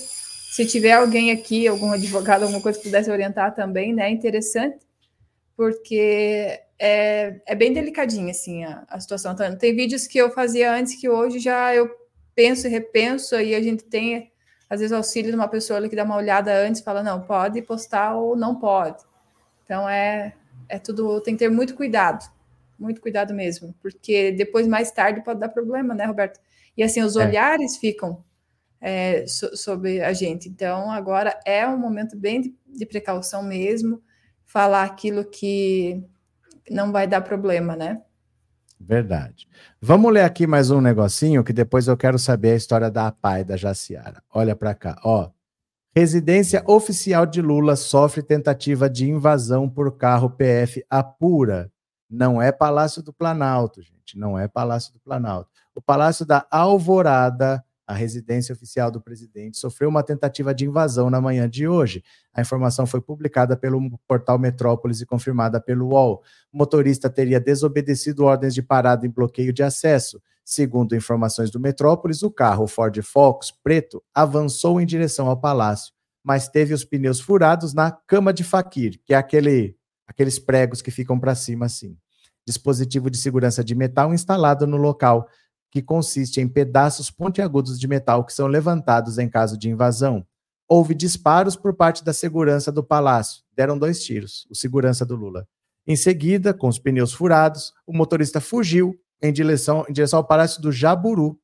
se tiver alguém aqui, algum advogado, alguma coisa que pudesse orientar também, né? É interessante, porque é, é bem delicadinha, assim, a, a situação. Então, tem vídeos que eu fazia antes que hoje já eu penso e repenso, aí a gente tem, às vezes, auxílio de uma pessoa que dá uma olhada antes e fala, não, pode postar ou não pode. Então, é, é tudo, tem que ter muito cuidado muito cuidado mesmo, porque depois, mais tarde, pode dar problema, né, Roberto? E assim, os é. olhares ficam é, so, sobre a gente. Então, agora é um momento bem de, de, precaução mesmo, falar aquilo que não vai dar problema, né? Verdade. Vamos ler aqui mais um negocinho que depois eu quero saber a história da APAI da Jaciara. Olha para cá, ó. Residência oficial de Lula sofre tentativa de invasão por carro PF apura. Não é Palácio do Planalto, gente, não é Palácio do Planalto. O Palácio da Alvorada, a residência oficial do presidente, sofreu uma tentativa de invasão na manhã de hoje. A informação foi publicada pelo portal Metrópolis e confirmada pelo UOL. O motorista teria desobedecido ordens de parada e bloqueio de acesso. Segundo informações do Metrópolis, o carro Ford Focus preto avançou em direção ao palácio, mas teve os pneus furados na cama de faquir, que é aquele aqueles pregos que ficam para cima assim. Dispositivo de segurança de metal instalado no local, que consiste em pedaços pontiagudos de metal que são levantados em caso de invasão. Houve disparos por parte da segurança do palácio. Deram dois tiros, o segurança do Lula. Em seguida, com os pneus furados, o motorista fugiu em direção, em direção ao Palácio do Jaburu,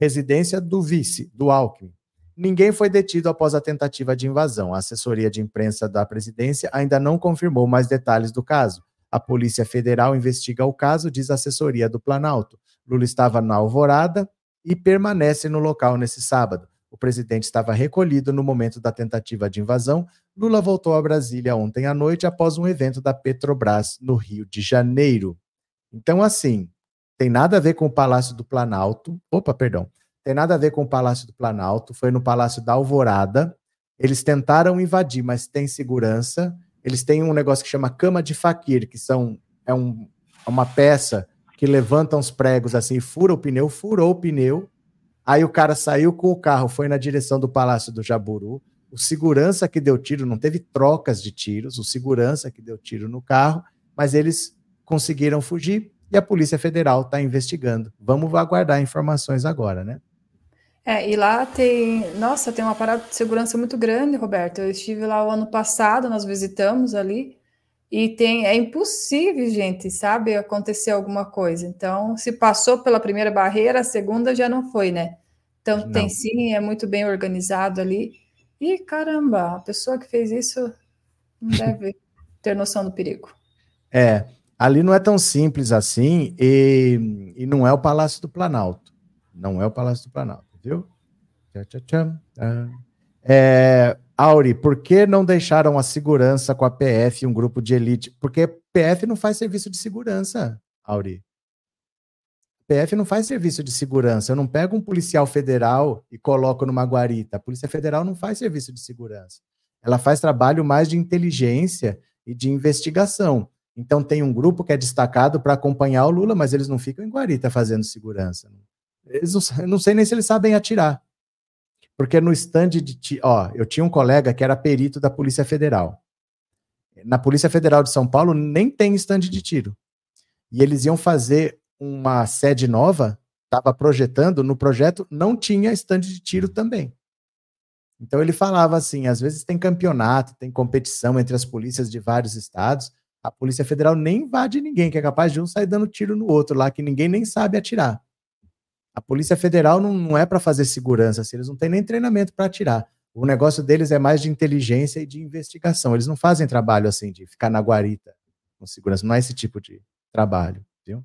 residência do vice, do Alckmin. Ninguém foi detido após a tentativa de invasão. A assessoria de imprensa da presidência ainda não confirmou mais detalhes do caso. A Polícia Federal investiga o caso, diz a assessoria do Planalto. Lula estava na alvorada e permanece no local nesse sábado. O presidente estava recolhido no momento da tentativa de invasão. Lula voltou a Brasília ontem à noite após um evento da Petrobras no Rio de Janeiro. Então, assim, tem nada a ver com o Palácio do Planalto. Opa, perdão tem nada a ver com o Palácio do Planalto, foi no Palácio da Alvorada. Eles tentaram invadir, mas tem segurança. Eles têm um negócio que chama cama de faquir, que são é um, é uma peça que levanta uns pregos assim fura o pneu, furou o pneu. Aí o cara saiu com o carro, foi na direção do Palácio do Jaburu. O segurança que deu tiro, não teve trocas de tiros, o segurança que deu tiro no carro, mas eles conseguiram fugir e a Polícia Federal está investigando. Vamos aguardar informações agora, né? É, e lá tem, nossa, tem uma parada de segurança muito grande, Roberto. Eu estive lá o ano passado, nós visitamos ali, e tem, é impossível, gente, sabe, acontecer alguma coisa. Então, se passou pela primeira barreira, a segunda já não foi, né? Então, não. tem sim, é muito bem organizado ali. E caramba, a pessoa que fez isso não (laughs) deve ter noção do perigo. É, ali não é tão simples assim, e, e não é o Palácio do Planalto. Não é o Palácio do Planalto viu? Tchau, tchau, ah. É, Auri, por que não deixaram a segurança com a PF, um grupo de elite? Porque PF não faz serviço de segurança, Auri. PF não faz serviço de segurança. Eu não pego um policial federal e coloco numa guarita. A Polícia Federal não faz serviço de segurança. Ela faz trabalho mais de inteligência e de investigação. Então tem um grupo que é destacado para acompanhar o Lula, mas eles não ficam em guarita fazendo segurança. Eles não, não sei nem se eles sabem atirar. Porque no stand de. Ó, eu tinha um colega que era perito da Polícia Federal. Na Polícia Federal de São Paulo nem tem stand de tiro. E eles iam fazer uma sede nova, estava projetando, no projeto não tinha stand de tiro também. Então ele falava assim: às vezes tem campeonato, tem competição entre as polícias de vários estados, A Polícia Federal nem invade ninguém, que é capaz de um sair dando tiro no outro lá, que ninguém nem sabe atirar. A Polícia Federal não, não é para fazer segurança, assim, eles não têm nem treinamento para atirar. O negócio deles é mais de inteligência e de investigação. Eles não fazem trabalho assim de ficar na guarita com segurança. Não é esse tipo de trabalho, viu?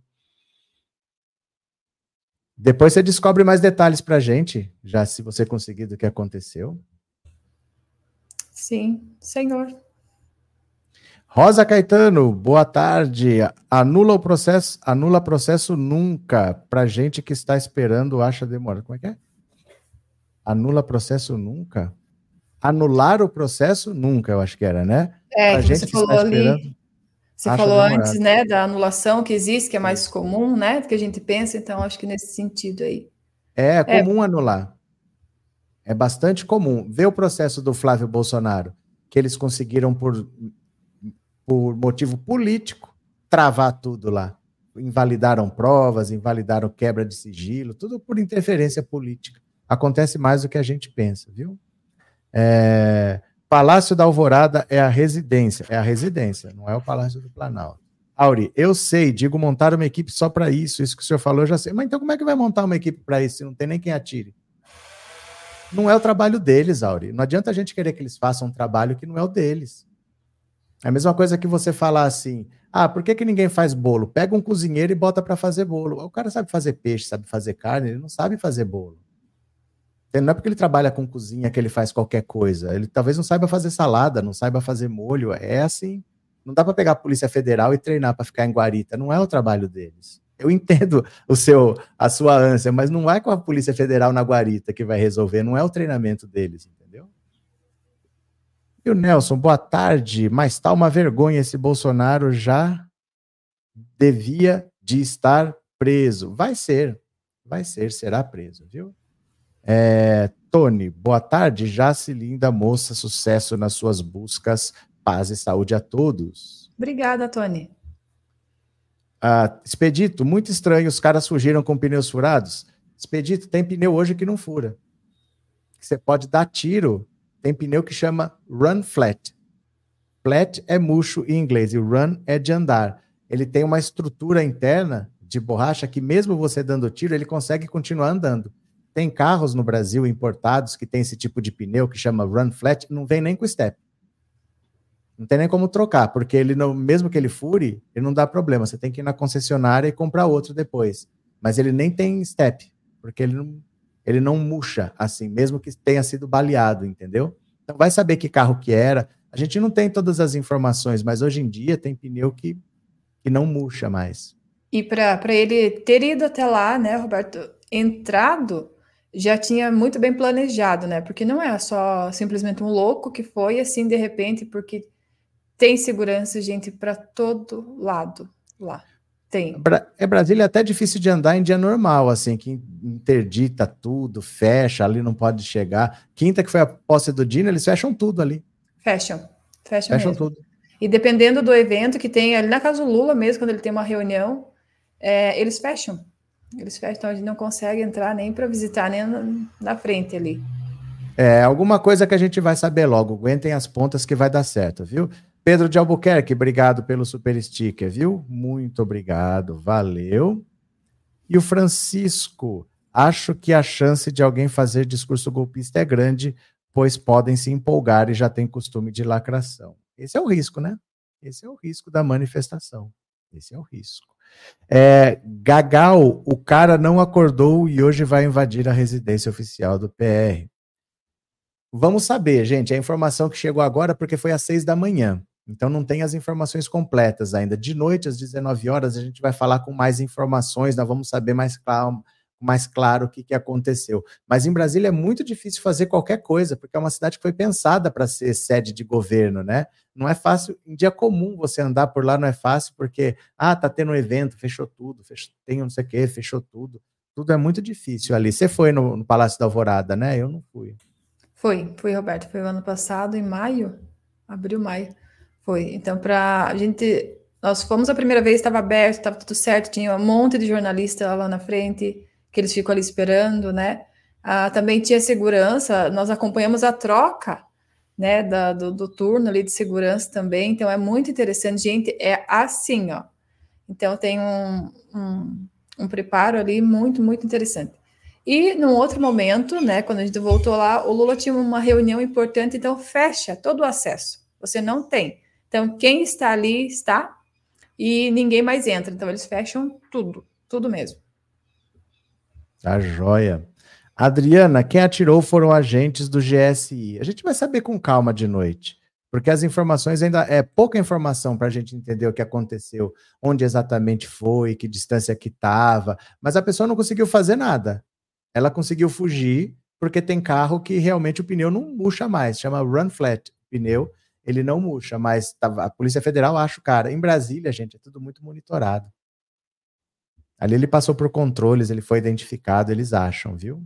Depois você descobre mais detalhes para gente, já se você conseguir do que aconteceu. Sim, senhor. Rosa Caetano, boa tarde. Anula o processo, anula processo nunca. Para gente que está esperando, acha demora. Como é que é? Anula processo nunca? Anular o processo nunca, eu acho que era, né? É, gente você falou ali. Você falou demorado. antes, né, da anulação que existe, que é mais comum, né, do que a gente pensa, então acho que nesse sentido aí. É, é comum é. anular. É bastante comum. Vê o processo do Flávio Bolsonaro, que eles conseguiram por por motivo político, travar tudo lá. Invalidaram provas, invalidaram quebra de sigilo, tudo por interferência política. Acontece mais do que a gente pensa, viu? É, Palácio da Alvorada é a residência, é a residência, não é o Palácio do Planalto. Auri, eu sei, digo montar uma equipe só para isso, isso que o senhor falou, eu já sei. Mas então como é que vai montar uma equipe para isso se não tem nem quem atire? Não é o trabalho deles, Auri. Não adianta a gente querer que eles façam um trabalho que não é o deles. É a mesma coisa que você falar assim: ah, por que, que ninguém faz bolo? Pega um cozinheiro e bota para fazer bolo. O cara sabe fazer peixe, sabe fazer carne, ele não sabe fazer bolo. Não é porque ele trabalha com cozinha que ele faz qualquer coisa. Ele talvez não saiba fazer salada, não saiba fazer molho. É assim. Não dá para pegar a Polícia Federal e treinar para ficar em guarita. Não é o trabalho deles. Eu entendo (laughs) o seu, a sua ânsia, mas não é com a Polícia Federal na guarita que vai resolver. Não é o treinamento deles. E o Nelson, boa tarde. Mas tá uma vergonha esse Bolsonaro já devia de estar preso. Vai ser, vai ser, será preso, viu? É, Tony, boa tarde. Jace, linda moça, sucesso nas suas buscas. Paz e saúde a todos. Obrigada, Tony. Ah, Expedito, muito estranho, os caras fugiram com pneus furados. Expedito, tem pneu hoje que não fura. Você pode dar tiro tem pneu que chama run flat. Flat é murcho em inglês e run é de andar. Ele tem uma estrutura interna de borracha que mesmo você dando tiro, ele consegue continuar andando. Tem carros no Brasil importados que tem esse tipo de pneu que chama run flat, não vem nem com step. Não tem nem como trocar, porque ele não, mesmo que ele fure, ele não dá problema. Você tem que ir na concessionária e comprar outro depois. Mas ele nem tem step, porque ele não, ele não murcha assim, mesmo que tenha sido baleado, entendeu? Então vai saber que carro que era. A gente não tem todas as informações, mas hoje em dia tem pneu que, que não murcha mais. E para ele ter ido até lá, né, Roberto, entrado, já tinha muito bem planejado, né? Porque não é só simplesmente um louco que foi assim de repente, porque tem segurança, gente, para todo lado lá. Tem. É Brasília é até difícil de andar em dia normal, assim, que interdita tudo, fecha, ali não pode chegar. Quinta, que foi a posse do Dino, eles fecham tudo ali. Fecham. Fecham, fecham tudo. E dependendo do evento que tem, ali na casa do Lula mesmo, quando ele tem uma reunião, é, eles fecham. Eles fecham, então a gente não consegue entrar nem para visitar, nem na, na frente ali. É, alguma coisa que a gente vai saber logo. Aguentem as pontas que vai dar certo, viu? Pedro de Albuquerque, obrigado pelo super sticker, viu? Muito obrigado, valeu. E o Francisco, acho que a chance de alguém fazer discurso golpista é grande, pois podem se empolgar e já tem costume de lacração. Esse é o risco, né? Esse é o risco da manifestação. Esse é o risco. É, Gagal, o cara não acordou e hoje vai invadir a residência oficial do PR. Vamos saber, gente. A informação que chegou agora porque foi às seis da manhã. Então não tem as informações completas ainda. De noite, às 19 horas, a gente vai falar com mais informações, nós vamos saber mais claro, mais claro o que, que aconteceu. Mas em Brasília é muito difícil fazer qualquer coisa, porque é uma cidade que foi pensada para ser sede de governo, né? Não é fácil, em dia comum você andar por lá não é fácil, porque, ah, tá tendo um evento, fechou tudo, fechou, tem não sei o quê, fechou tudo. Tudo é muito difícil ali. Você foi no, no Palácio da Alvorada, né? Eu não fui. Foi, fui, Roberto. Foi o ano passado, em maio, abril, maio. Foi. Então, para a gente. Nós fomos a primeira vez, estava aberto, estava tudo certo, tinha um monte de jornalistas lá na frente, que eles ficam ali esperando, né? Ah, também tinha segurança, nós acompanhamos a troca né, da, do, do, turno ali de segurança também. Então é muito interessante, gente. É assim, ó. Então tem um, um, um preparo ali muito, muito interessante. E num outro momento, né, quando a gente voltou lá, o Lula tinha uma reunião importante, então fecha todo o acesso. Você não tem. Então, quem está ali está e ninguém mais entra. Então, eles fecham tudo, tudo mesmo. Tá joia. Adriana, quem atirou foram agentes do GSI. A gente vai saber com calma de noite, porque as informações ainda é pouca informação para a gente entender o que aconteceu, onde exatamente foi, que distância que estava, mas a pessoa não conseguiu fazer nada. Ela conseguiu fugir porque tem carro que realmente o pneu não murcha mais, chama run flat pneu, ele não murcha, mas a Polícia Federal acha o cara. Em Brasília, gente, é tudo muito monitorado. Ali ele passou por controles, ele foi identificado, eles acham, viu?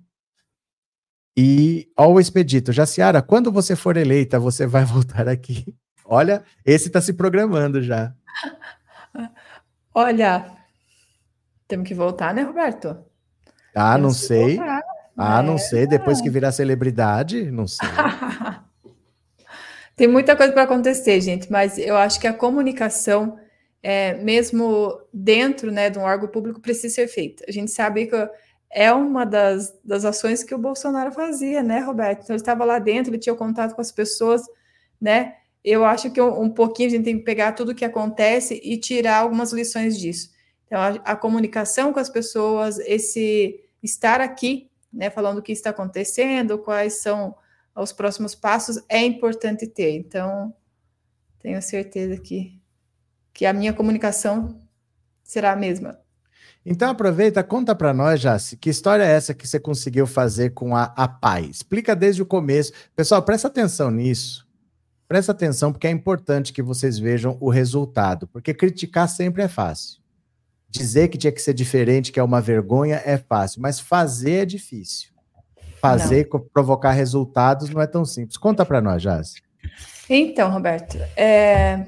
E ó o expedito, Jaciara, quando você for eleita, você vai (laughs) voltar aqui. Olha, esse está se programando já. (laughs) Olha, temos que voltar, né, Roberto? Ah, não sei. Ah, não é. sei. Depois que virar celebridade, não sei. (laughs) Tem muita coisa para acontecer, gente, mas eu acho que a comunicação, é, mesmo dentro né, de um órgão público, precisa ser feita. A gente sabe que é uma das, das ações que o Bolsonaro fazia, né, Roberto? Então, ele estava lá dentro, ele tinha contato com as pessoas, né? Eu acho que um, um pouquinho a gente tem que pegar tudo o que acontece e tirar algumas lições disso. Então, a, a comunicação com as pessoas, esse estar aqui, né, falando o que está acontecendo, quais são os próximos passos, é importante ter. Então, tenho certeza que, que a minha comunicação será a mesma. Então aproveita, conta para nós, Jace, que história é essa que você conseguiu fazer com a, a PAI? Explica desde o começo. Pessoal, presta atenção nisso. Presta atenção porque é importante que vocês vejam o resultado, porque criticar sempre é fácil. Dizer que tinha que ser diferente, que é uma vergonha, é fácil, mas fazer é difícil. Fazer, não. provocar resultados não é tão simples. Conta para nós, Jace. Então, Roberto, é...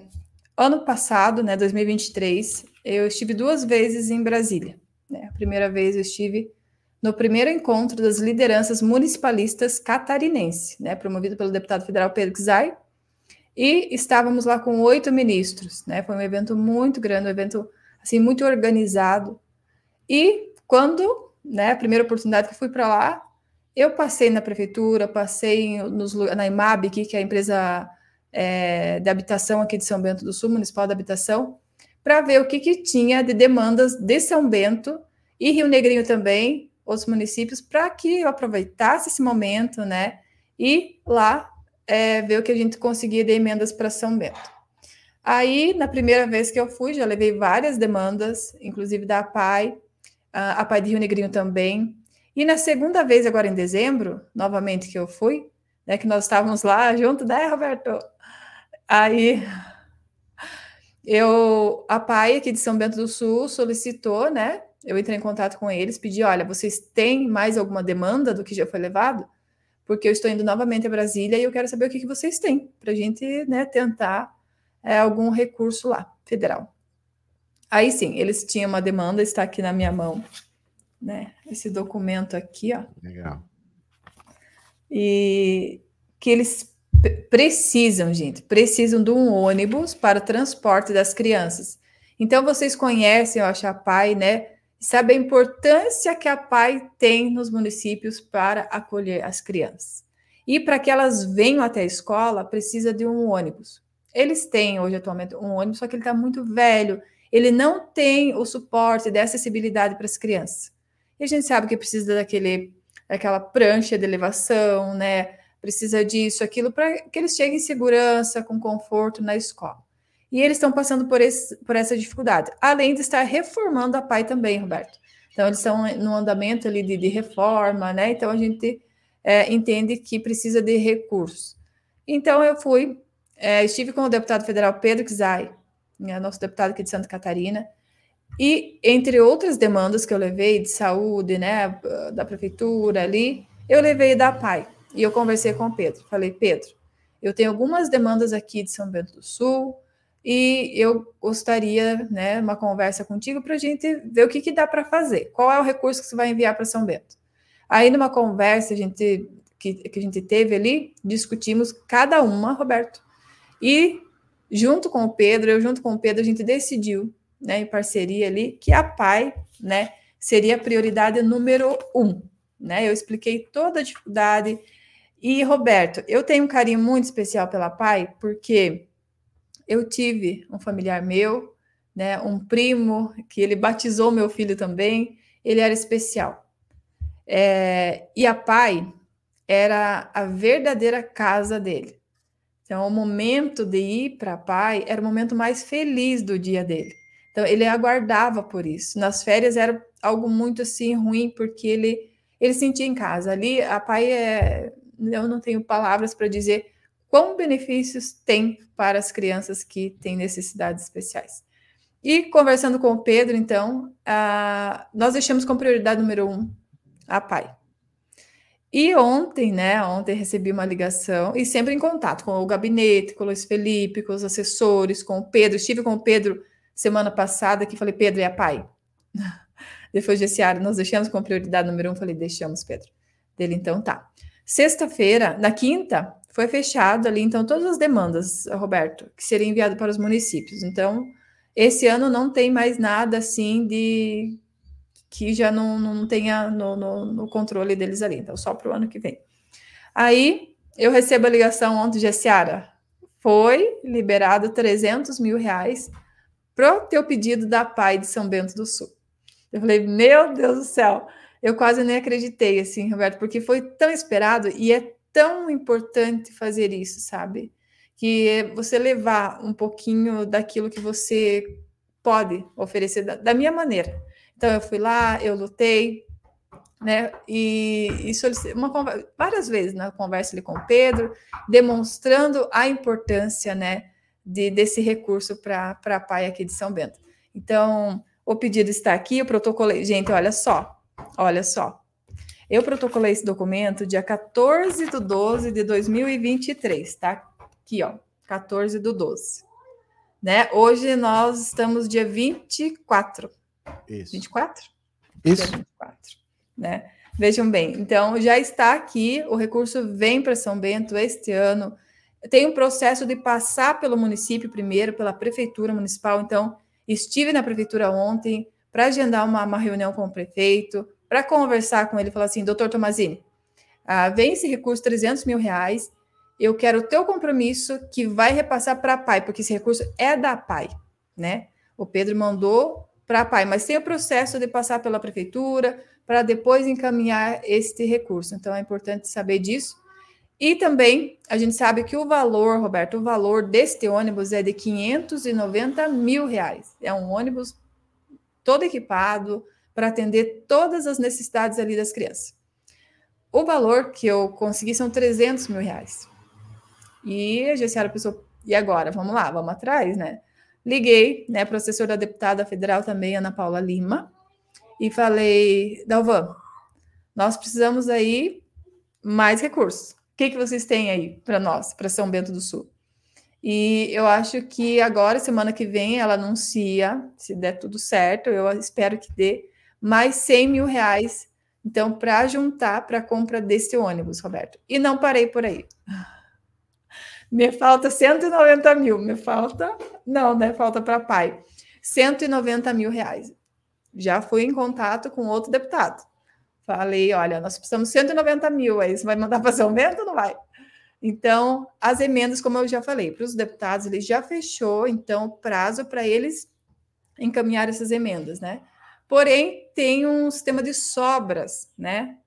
ano passado, né, 2023, eu estive duas vezes em Brasília. Né? A primeira vez eu estive no primeiro encontro das lideranças municipalistas catarinense, né, promovido pelo deputado federal Pedro Xay, e estávamos lá com oito ministros, né, foi um evento muito grande, um evento assim, muito organizado. E quando, né, a primeira oportunidade que fui para lá, eu passei na prefeitura, passei nos, na IMAB, que é a empresa é, de habitação aqui de São Bento do Sul, Municipal de Habitação, para ver o que, que tinha de demandas de São Bento e Rio Negrinho também, outros municípios, para que eu aproveitasse esse momento, né, e lá é, ver o que a gente conseguia de emendas para São Bento. Aí, na primeira vez que eu fui, já levei várias demandas, inclusive da PAI, a PAI de Rio Negrinho também. E na segunda vez, agora em dezembro, novamente que eu fui, né, que nós estávamos lá junto, né, Roberto? Aí, eu, a PAI aqui de São Bento do Sul solicitou, né? Eu entrei em contato com eles, pedi, olha, vocês têm mais alguma demanda do que já foi levado? Porque eu estou indo novamente a Brasília e eu quero saber o que, que vocês têm, para a gente né, tentar é, algum recurso lá, federal. Aí sim, eles tinham uma demanda, está aqui na minha mão, né? Esse documento aqui, ó. Legal. E que eles precisam, gente, precisam de um ônibus para o transporte das crianças. Então, vocês conhecem, eu acho, a PAI, né? Sabe a importância que a PAI tem nos municípios para acolher as crianças. E para que elas venham até a escola, precisa de um ônibus. Eles têm hoje atualmente um ônibus, só que ele está muito velho. Ele não tem o suporte de acessibilidade para as crianças. E a gente sabe que precisa daquele, daquela prancha de elevação, né? Precisa disso, aquilo, para que eles cheguem em segurança, com conforto na escola. E eles estão passando por, esse, por essa dificuldade, além de estar reformando a PAI também, Roberto. Então, eles estão no andamento ali de, de reforma, né? Então, a gente é, entende que precisa de recursos. Então, eu fui é, estive com o deputado federal Pedro Kzai, né, nosso deputado aqui de Santa Catarina, e entre outras demandas que eu levei de saúde, né, da prefeitura ali, eu levei da PAI. E eu conversei com o Pedro. Falei, Pedro, eu tenho algumas demandas aqui de São Bento do Sul e eu gostaria, né, uma conversa contigo para a gente ver o que, que dá para fazer. Qual é o recurso que você vai enviar para São Bento? Aí, numa conversa, a gente que, que a gente teve ali, discutimos cada uma, Roberto. E junto com o Pedro, eu junto com o Pedro, a gente decidiu, né, em parceria ali, que a PAI, né, seria a prioridade número um, né? Eu expliquei toda a dificuldade. E, Roberto, eu tenho um carinho muito especial pela PAI, porque eu tive um familiar meu, né, um primo, que ele batizou meu filho também, ele era especial. É, e a PAI era a verdadeira casa dele. Então, o momento de ir para a PAI era o momento mais feliz do dia dele. Então, ele aguardava por isso. Nas férias era algo muito assim ruim, porque ele, ele sentia em casa. Ali, a PAI é. Eu não tenho palavras para dizer quão benefícios tem para as crianças que têm necessidades especiais. E conversando com o Pedro, então, nós deixamos como prioridade número um a PAI. E ontem, né? Ontem recebi uma ligação e sempre em contato com o gabinete, com o Luiz Felipe, com os assessores, com o Pedro. Estive com o Pedro semana passada que falei, Pedro, é a pai? (laughs) Depois desse ano, nós deixamos como prioridade número um. Falei, deixamos, Pedro. Dele, então tá. Sexta-feira, na quinta, foi fechado ali, então, todas as demandas, Roberto, que seriam enviadas para os municípios. Então, esse ano não tem mais nada assim de que já não, não tenha no, no, no controle deles ali. Então, só para o ano que vem. Aí, eu recebo a ligação ontem de. Foi liberado 300 mil reais para o teu pedido da PAI de São Bento do Sul. Eu falei, meu Deus do céu, eu quase nem acreditei, assim, Roberto, porque foi tão esperado e é tão importante fazer isso, sabe? Que você levar um pouquinho daquilo que você pode oferecer da, da minha maneira. Então eu fui lá, eu lutei, né? E, e solicitei uma várias vezes na conversa ali com o Pedro, demonstrando a importância, né, de, desse recurso para a PAI aqui de São Bento. Então, o pedido está aqui, eu protocolei. Gente, olha só, olha só. Eu protocolei esse documento dia 14 de 12 de 2023, tá? Aqui, ó, 14 do 12. Né? Hoje nós estamos dia 24 isso. 24? Isso. 24, né? Vejam bem, então já está aqui, o recurso vem para São Bento este ano. Tem um processo de passar pelo município primeiro, pela prefeitura municipal. Então, estive na prefeitura ontem para agendar uma, uma, reunião com o prefeito, para conversar com ele, falar assim, doutor Tomazini, ah, vem esse recurso, 300 mil reais, eu quero o teu compromisso que vai repassar para a PAI, porque esse recurso é da PAI, né? O Pedro mandou para a PAI, mas tem o processo de passar pela prefeitura para depois encaminhar este recurso. Então é importante saber disso. E também a gente sabe que o valor, Roberto, o valor deste ônibus é de 590 mil reais. É um ônibus todo equipado para atender todas as necessidades ali das crianças. O valor que eu consegui são 300 mil reais. E a Gessiara pensou, e agora? Vamos lá, vamos atrás, né? Liguei, né, para o assessor da deputada federal também, Ana Paula Lima, e falei, Dalvan, nós precisamos aí mais recursos. Que, que vocês têm aí para nós, para São Bento do Sul? E eu acho que agora, semana que vem, ela anuncia, se der tudo certo, eu espero que dê mais 100 mil reais, então, para juntar para a compra desse ônibus, Roberto. E não parei por aí. (laughs) Me falta 190 mil. Me falta. Não, né? Falta para pai. 190 mil reais. Já fui em contato com outro deputado. Falei: olha, nós precisamos 190 mil. Aí você vai mandar fazer aumento ou não vai? Então, as emendas, como eu já falei, para os deputados, ele já fechou, então, o prazo para eles encaminhar essas emendas, né? Porém, tem um sistema de sobras, né?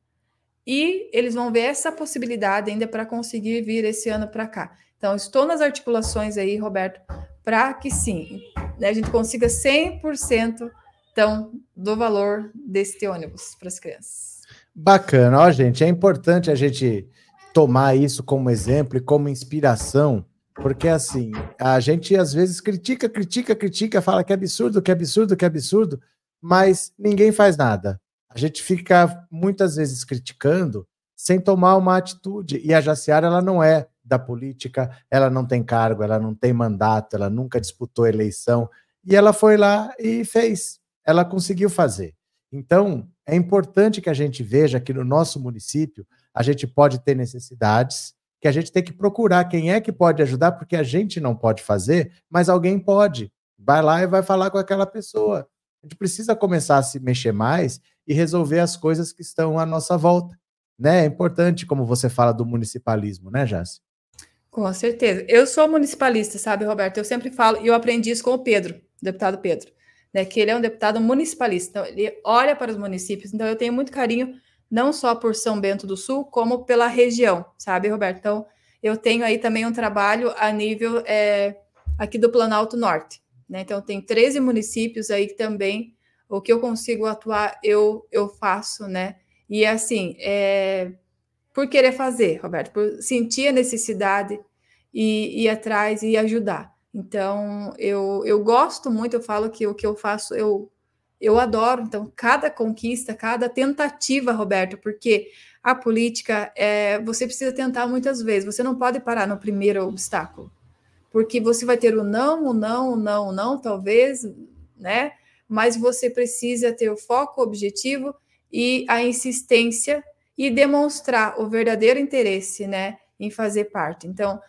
E eles vão ver essa possibilidade ainda para conseguir vir esse ano para cá. Então, estou nas articulações aí, Roberto, para que sim, né, a gente consiga 100% então, do valor desse ônibus para as crianças. Bacana, ó, gente, é importante a gente tomar isso como exemplo e como inspiração, porque assim, a gente às vezes critica, critica, critica, fala que é absurdo, que é absurdo, que é absurdo, mas ninguém faz nada. A gente fica muitas vezes criticando sem tomar uma atitude. E a Jaciara, ela não é da política, ela não tem cargo, ela não tem mandato, ela nunca disputou eleição. E ela foi lá e fez. Ela conseguiu fazer. Então, é importante que a gente veja que no nosso município a gente pode ter necessidades, que a gente tem que procurar quem é que pode ajudar, porque a gente não pode fazer, mas alguém pode. Vai lá e vai falar com aquela pessoa. A gente precisa começar a se mexer mais e resolver as coisas que estão à nossa volta. Né? É importante, como você fala do municipalismo, né, Jace? Com certeza. Eu sou municipalista, sabe, Roberto? Eu sempre falo, e eu aprendi isso com o Pedro, deputado Pedro, né? Que ele é um deputado municipalista. Então, ele olha para os municípios. Então, eu tenho muito carinho, não só por São Bento do Sul, como pela região, sabe, Roberto? Então, eu tenho aí também um trabalho a nível é, aqui do Planalto Norte. Né? Então, tem 13 municípios aí que também o que eu consigo atuar, eu, eu faço, né? E assim, é, por querer fazer, Roberto, por sentir a necessidade e ir atrás e ajudar. Então, eu, eu gosto muito, eu falo que o que eu faço, eu, eu adoro. Então, cada conquista, cada tentativa, Roberto, porque a política, é, você precisa tentar muitas vezes, você não pode parar no primeiro obstáculo, porque você vai ter o não, o não, o não, o não, talvez, né? Mas você precisa ter o foco, o objetivo e a insistência e demonstrar o verdadeiro interesse, né, em fazer parte. Então,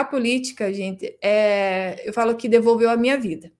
a política, gente, é, eu falo que devolveu a minha vida,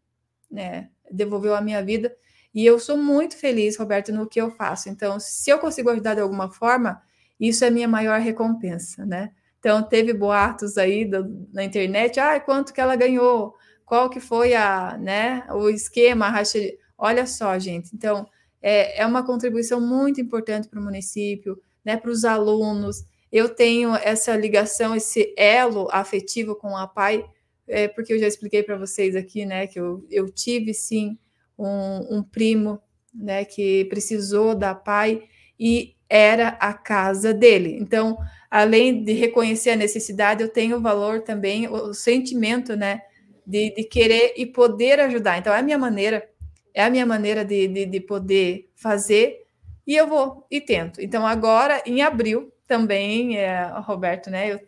né? Devolveu a minha vida e eu sou muito feliz, Roberto, no que eu faço. Então, se eu consigo ajudar de alguma forma, isso é minha maior recompensa, né? Então, teve boatos aí do, na internet, ah, quanto que ela ganhou, qual que foi a, né, o esquema, a racha... Olha só, gente, então, é, é uma contribuição muito importante para o município, né, para os alunos. Eu tenho essa ligação, esse elo afetivo com a pai, é, porque eu já expliquei para vocês aqui, né, que eu, eu tive sim um, um primo, né, que precisou da pai e era a casa dele. Então, além de reconhecer a necessidade, eu tenho o valor também, o sentimento, né, de, de querer e poder ajudar. Então, é a minha maneira é a minha maneira de, de, de poder fazer e eu vou e tento. Então, agora, em abril, também, é, Roberto, né? Eu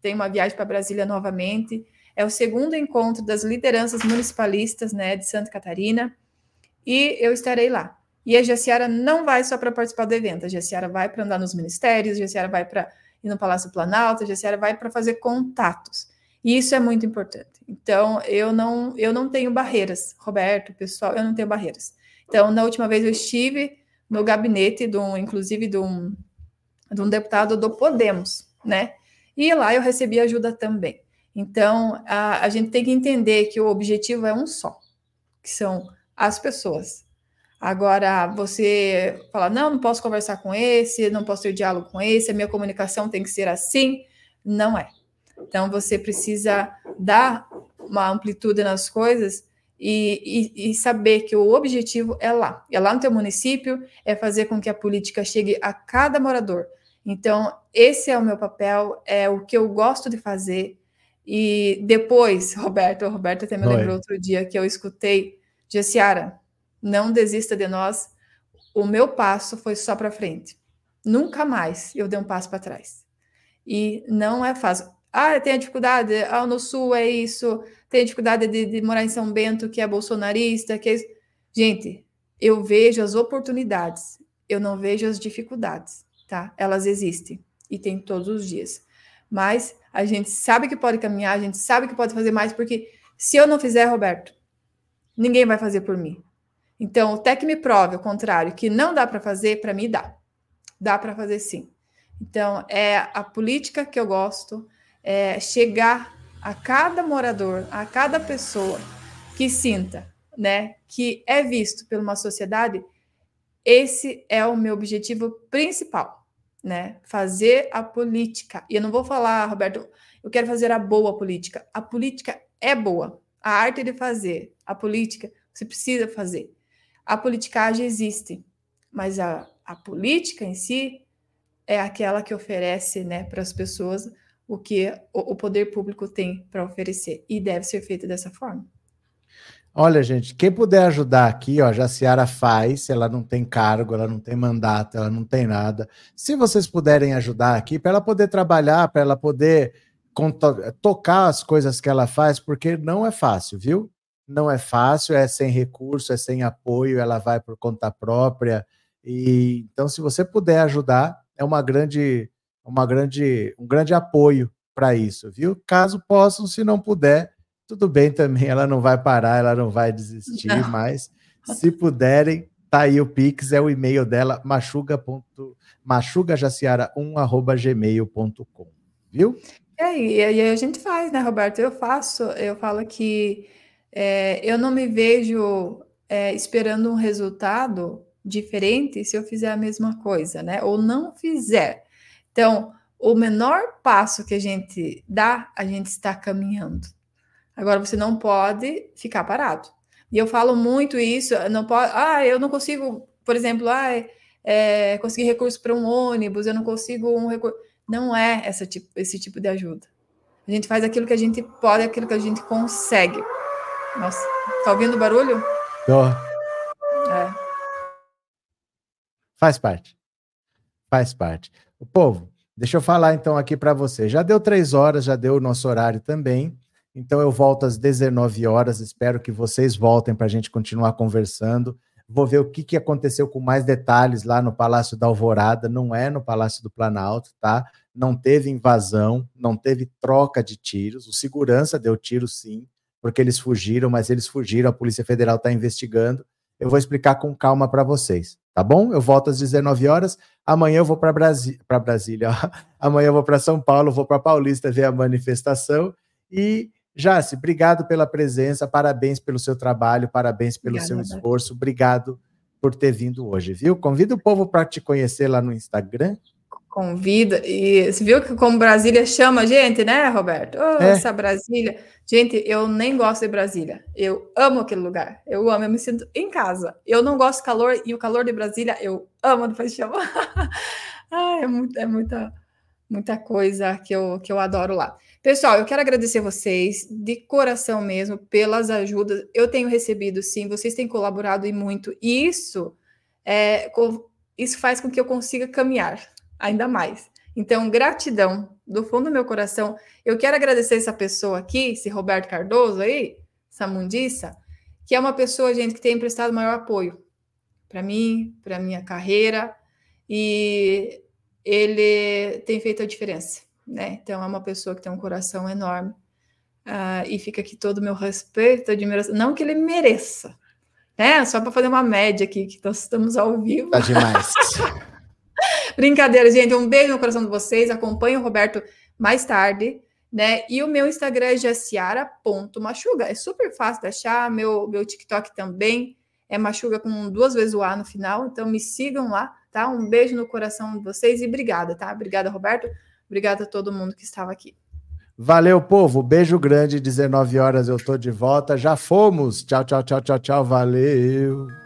tenho uma viagem para Brasília novamente. É o segundo encontro das lideranças municipalistas, né, de Santa Catarina, e eu estarei lá. E a Jaciara não vai só para participar do evento, a Jaciara vai para andar nos ministérios, a Jaciara vai para ir no Palácio Planalto, a Jaciara vai para fazer contatos. E isso é muito importante. Então, eu não, eu não tenho barreiras, Roberto, pessoal, eu não tenho barreiras. Então, na última vez eu estive no gabinete, de um, inclusive, de um, de um deputado do Podemos, né? E lá eu recebi ajuda também. Então, a, a gente tem que entender que o objetivo é um só, que são as pessoas. Agora, você fala, não, não posso conversar com esse, não posso ter diálogo com esse, a minha comunicação tem que ser assim. Não é. Então, você precisa dar uma amplitude nas coisas e, e, e, saber que o objetivo é lá. É lá no teu município, é fazer com que a política chegue a cada morador. Então, esse é o meu papel, é o que eu gosto de fazer. E depois, Roberto, o Roberto até me lembrou outro dia que eu escutei, Gessiara, não desista de nós, o meu passo foi só para frente. Nunca mais eu dei um passo para trás. E não é fácil. Ah, tem a dificuldade, ah, no sul é isso, tem a dificuldade de, de morar em São Bento, que é bolsonarista, que é isso. Gente, eu vejo as oportunidades, eu não vejo as dificuldades, tá? Elas existem e tem todos os dias. Mas a gente sabe que pode caminhar, a gente sabe que pode fazer mais, porque se eu não fizer, Roberto, ninguém vai fazer por mim. Então, até que me prove o contrário, que não dá para fazer, para mim dá. Dá para fazer sim. Então, é a política que eu gosto, é, chegar a cada morador, a cada pessoa que sinta, né, que é visto por uma sociedade, esse é o meu objetivo principal, né? Fazer a política. E eu não vou falar, Roberto, eu quero fazer a boa política. A política é boa. A arte de fazer, a política, você precisa fazer. A politicagem existe, mas a, a política em si é aquela que oferece, né, para as pessoas o que o, poder público tem para oferecer e deve ser feito dessa forma. Olha, gente, quem puder ajudar aqui, ó, já Ciara faz, ela não tem cargo, ela não tem mandato, ela não tem nada. Se vocês puderem ajudar aqui, para ela poder trabalhar, para ela poder tocar as coisas que ela faz, porque não é fácil, viu? não é fácil, é sem recurso, é sem apoio, ela vai por conta própria. E então, se você puder ajudar, é uma grande, uma grande, um grande apoio para isso, viu? Caso possam, se não puder, tudo bem também, ela não vai parar, ela não vai desistir, não. mas se puderem, tá aí o Pix, é o e-mail dela, machuga.machugajaciara1@gmail.com, viu? É, e aí a gente faz, né, Roberto? Eu faço, eu falo que é, eu não me vejo é, esperando um resultado diferente se eu fizer a mesma coisa, né? Ou não fizer. Então, o menor passo que a gente dá, a gente está caminhando. Agora, você não pode ficar parado. E eu falo muito isso, não pode, ah, eu não consigo, por exemplo, ah, é, conseguir recurso para um ônibus, eu não consigo um recurso. Não é essa tipo, esse tipo de ajuda. A gente faz aquilo que a gente pode, aquilo que a gente consegue. Nossa, tá ouvindo o barulho? Tô. É. Faz parte. Faz parte. O povo, deixa eu falar então aqui para você. Já deu três horas, já deu o nosso horário também. Então eu volto às 19 horas. Espero que vocês voltem para a gente continuar conversando. Vou ver o que, que aconteceu com mais detalhes lá no Palácio da Alvorada. Não é no Palácio do Planalto, tá? Não teve invasão, não teve troca de tiros. O segurança deu tiro sim porque eles fugiram, mas eles fugiram, a Polícia Federal está investigando. Eu vou explicar com calma para vocês, tá bom? Eu volto às 19 horas. Amanhã eu vou para Brasi Brasília. (laughs) Amanhã eu vou para São Paulo, vou para Paulista ver a manifestação. E, Jace, obrigado pela presença, parabéns pelo seu trabalho, parabéns pelo Obrigada, seu esforço. Obrigado por ter vindo hoje, viu? Convido o povo para te conhecer lá no Instagram. Convida. E você viu que como Brasília chama a gente, né, Roberto? Oh, é. Essa Brasília. Gente, eu nem gosto de Brasília. Eu amo aquele lugar. Eu amo, eu me sinto em casa. Eu não gosto de calor e o calor de Brasília eu amo de paixão. ah, é, muito, é muita, muita coisa que eu, que eu adoro lá. Pessoal, eu quero agradecer vocês de coração mesmo pelas ajudas. Eu tenho recebido, sim, vocês têm colaborado e muito. E isso, é, isso faz com que eu consiga caminhar ainda mais. Então, gratidão do fundo do meu coração. Eu quero agradecer essa pessoa aqui, esse Roberto Cardoso aí, essa mundiça, que é uma pessoa, gente, que tem emprestado maior apoio para mim, para minha carreira, e ele tem feito a diferença, né? Então, é uma pessoa que tem um coração enorme. Uh, e fica aqui todo o meu respeito, admiração. Não que ele mereça, né? Só para fazer uma média aqui, que nós estamos ao vivo. Tá demais. (laughs) Brincadeira, gente. Um beijo no coração de vocês. Acompanhe o Roberto mais tarde. Né? E o meu Instagram é jaciara.machuga. É super fácil de achar. Meu, meu TikTok também é machuga com duas vezes o A no final. Então me sigam lá, tá? Um beijo no coração de vocês e obrigada, tá? Obrigada, Roberto. Obrigada a todo mundo que estava aqui. Valeu, povo. Beijo grande. 19 horas eu tô de volta. Já fomos. Tchau, tchau, tchau, tchau, tchau. Valeu.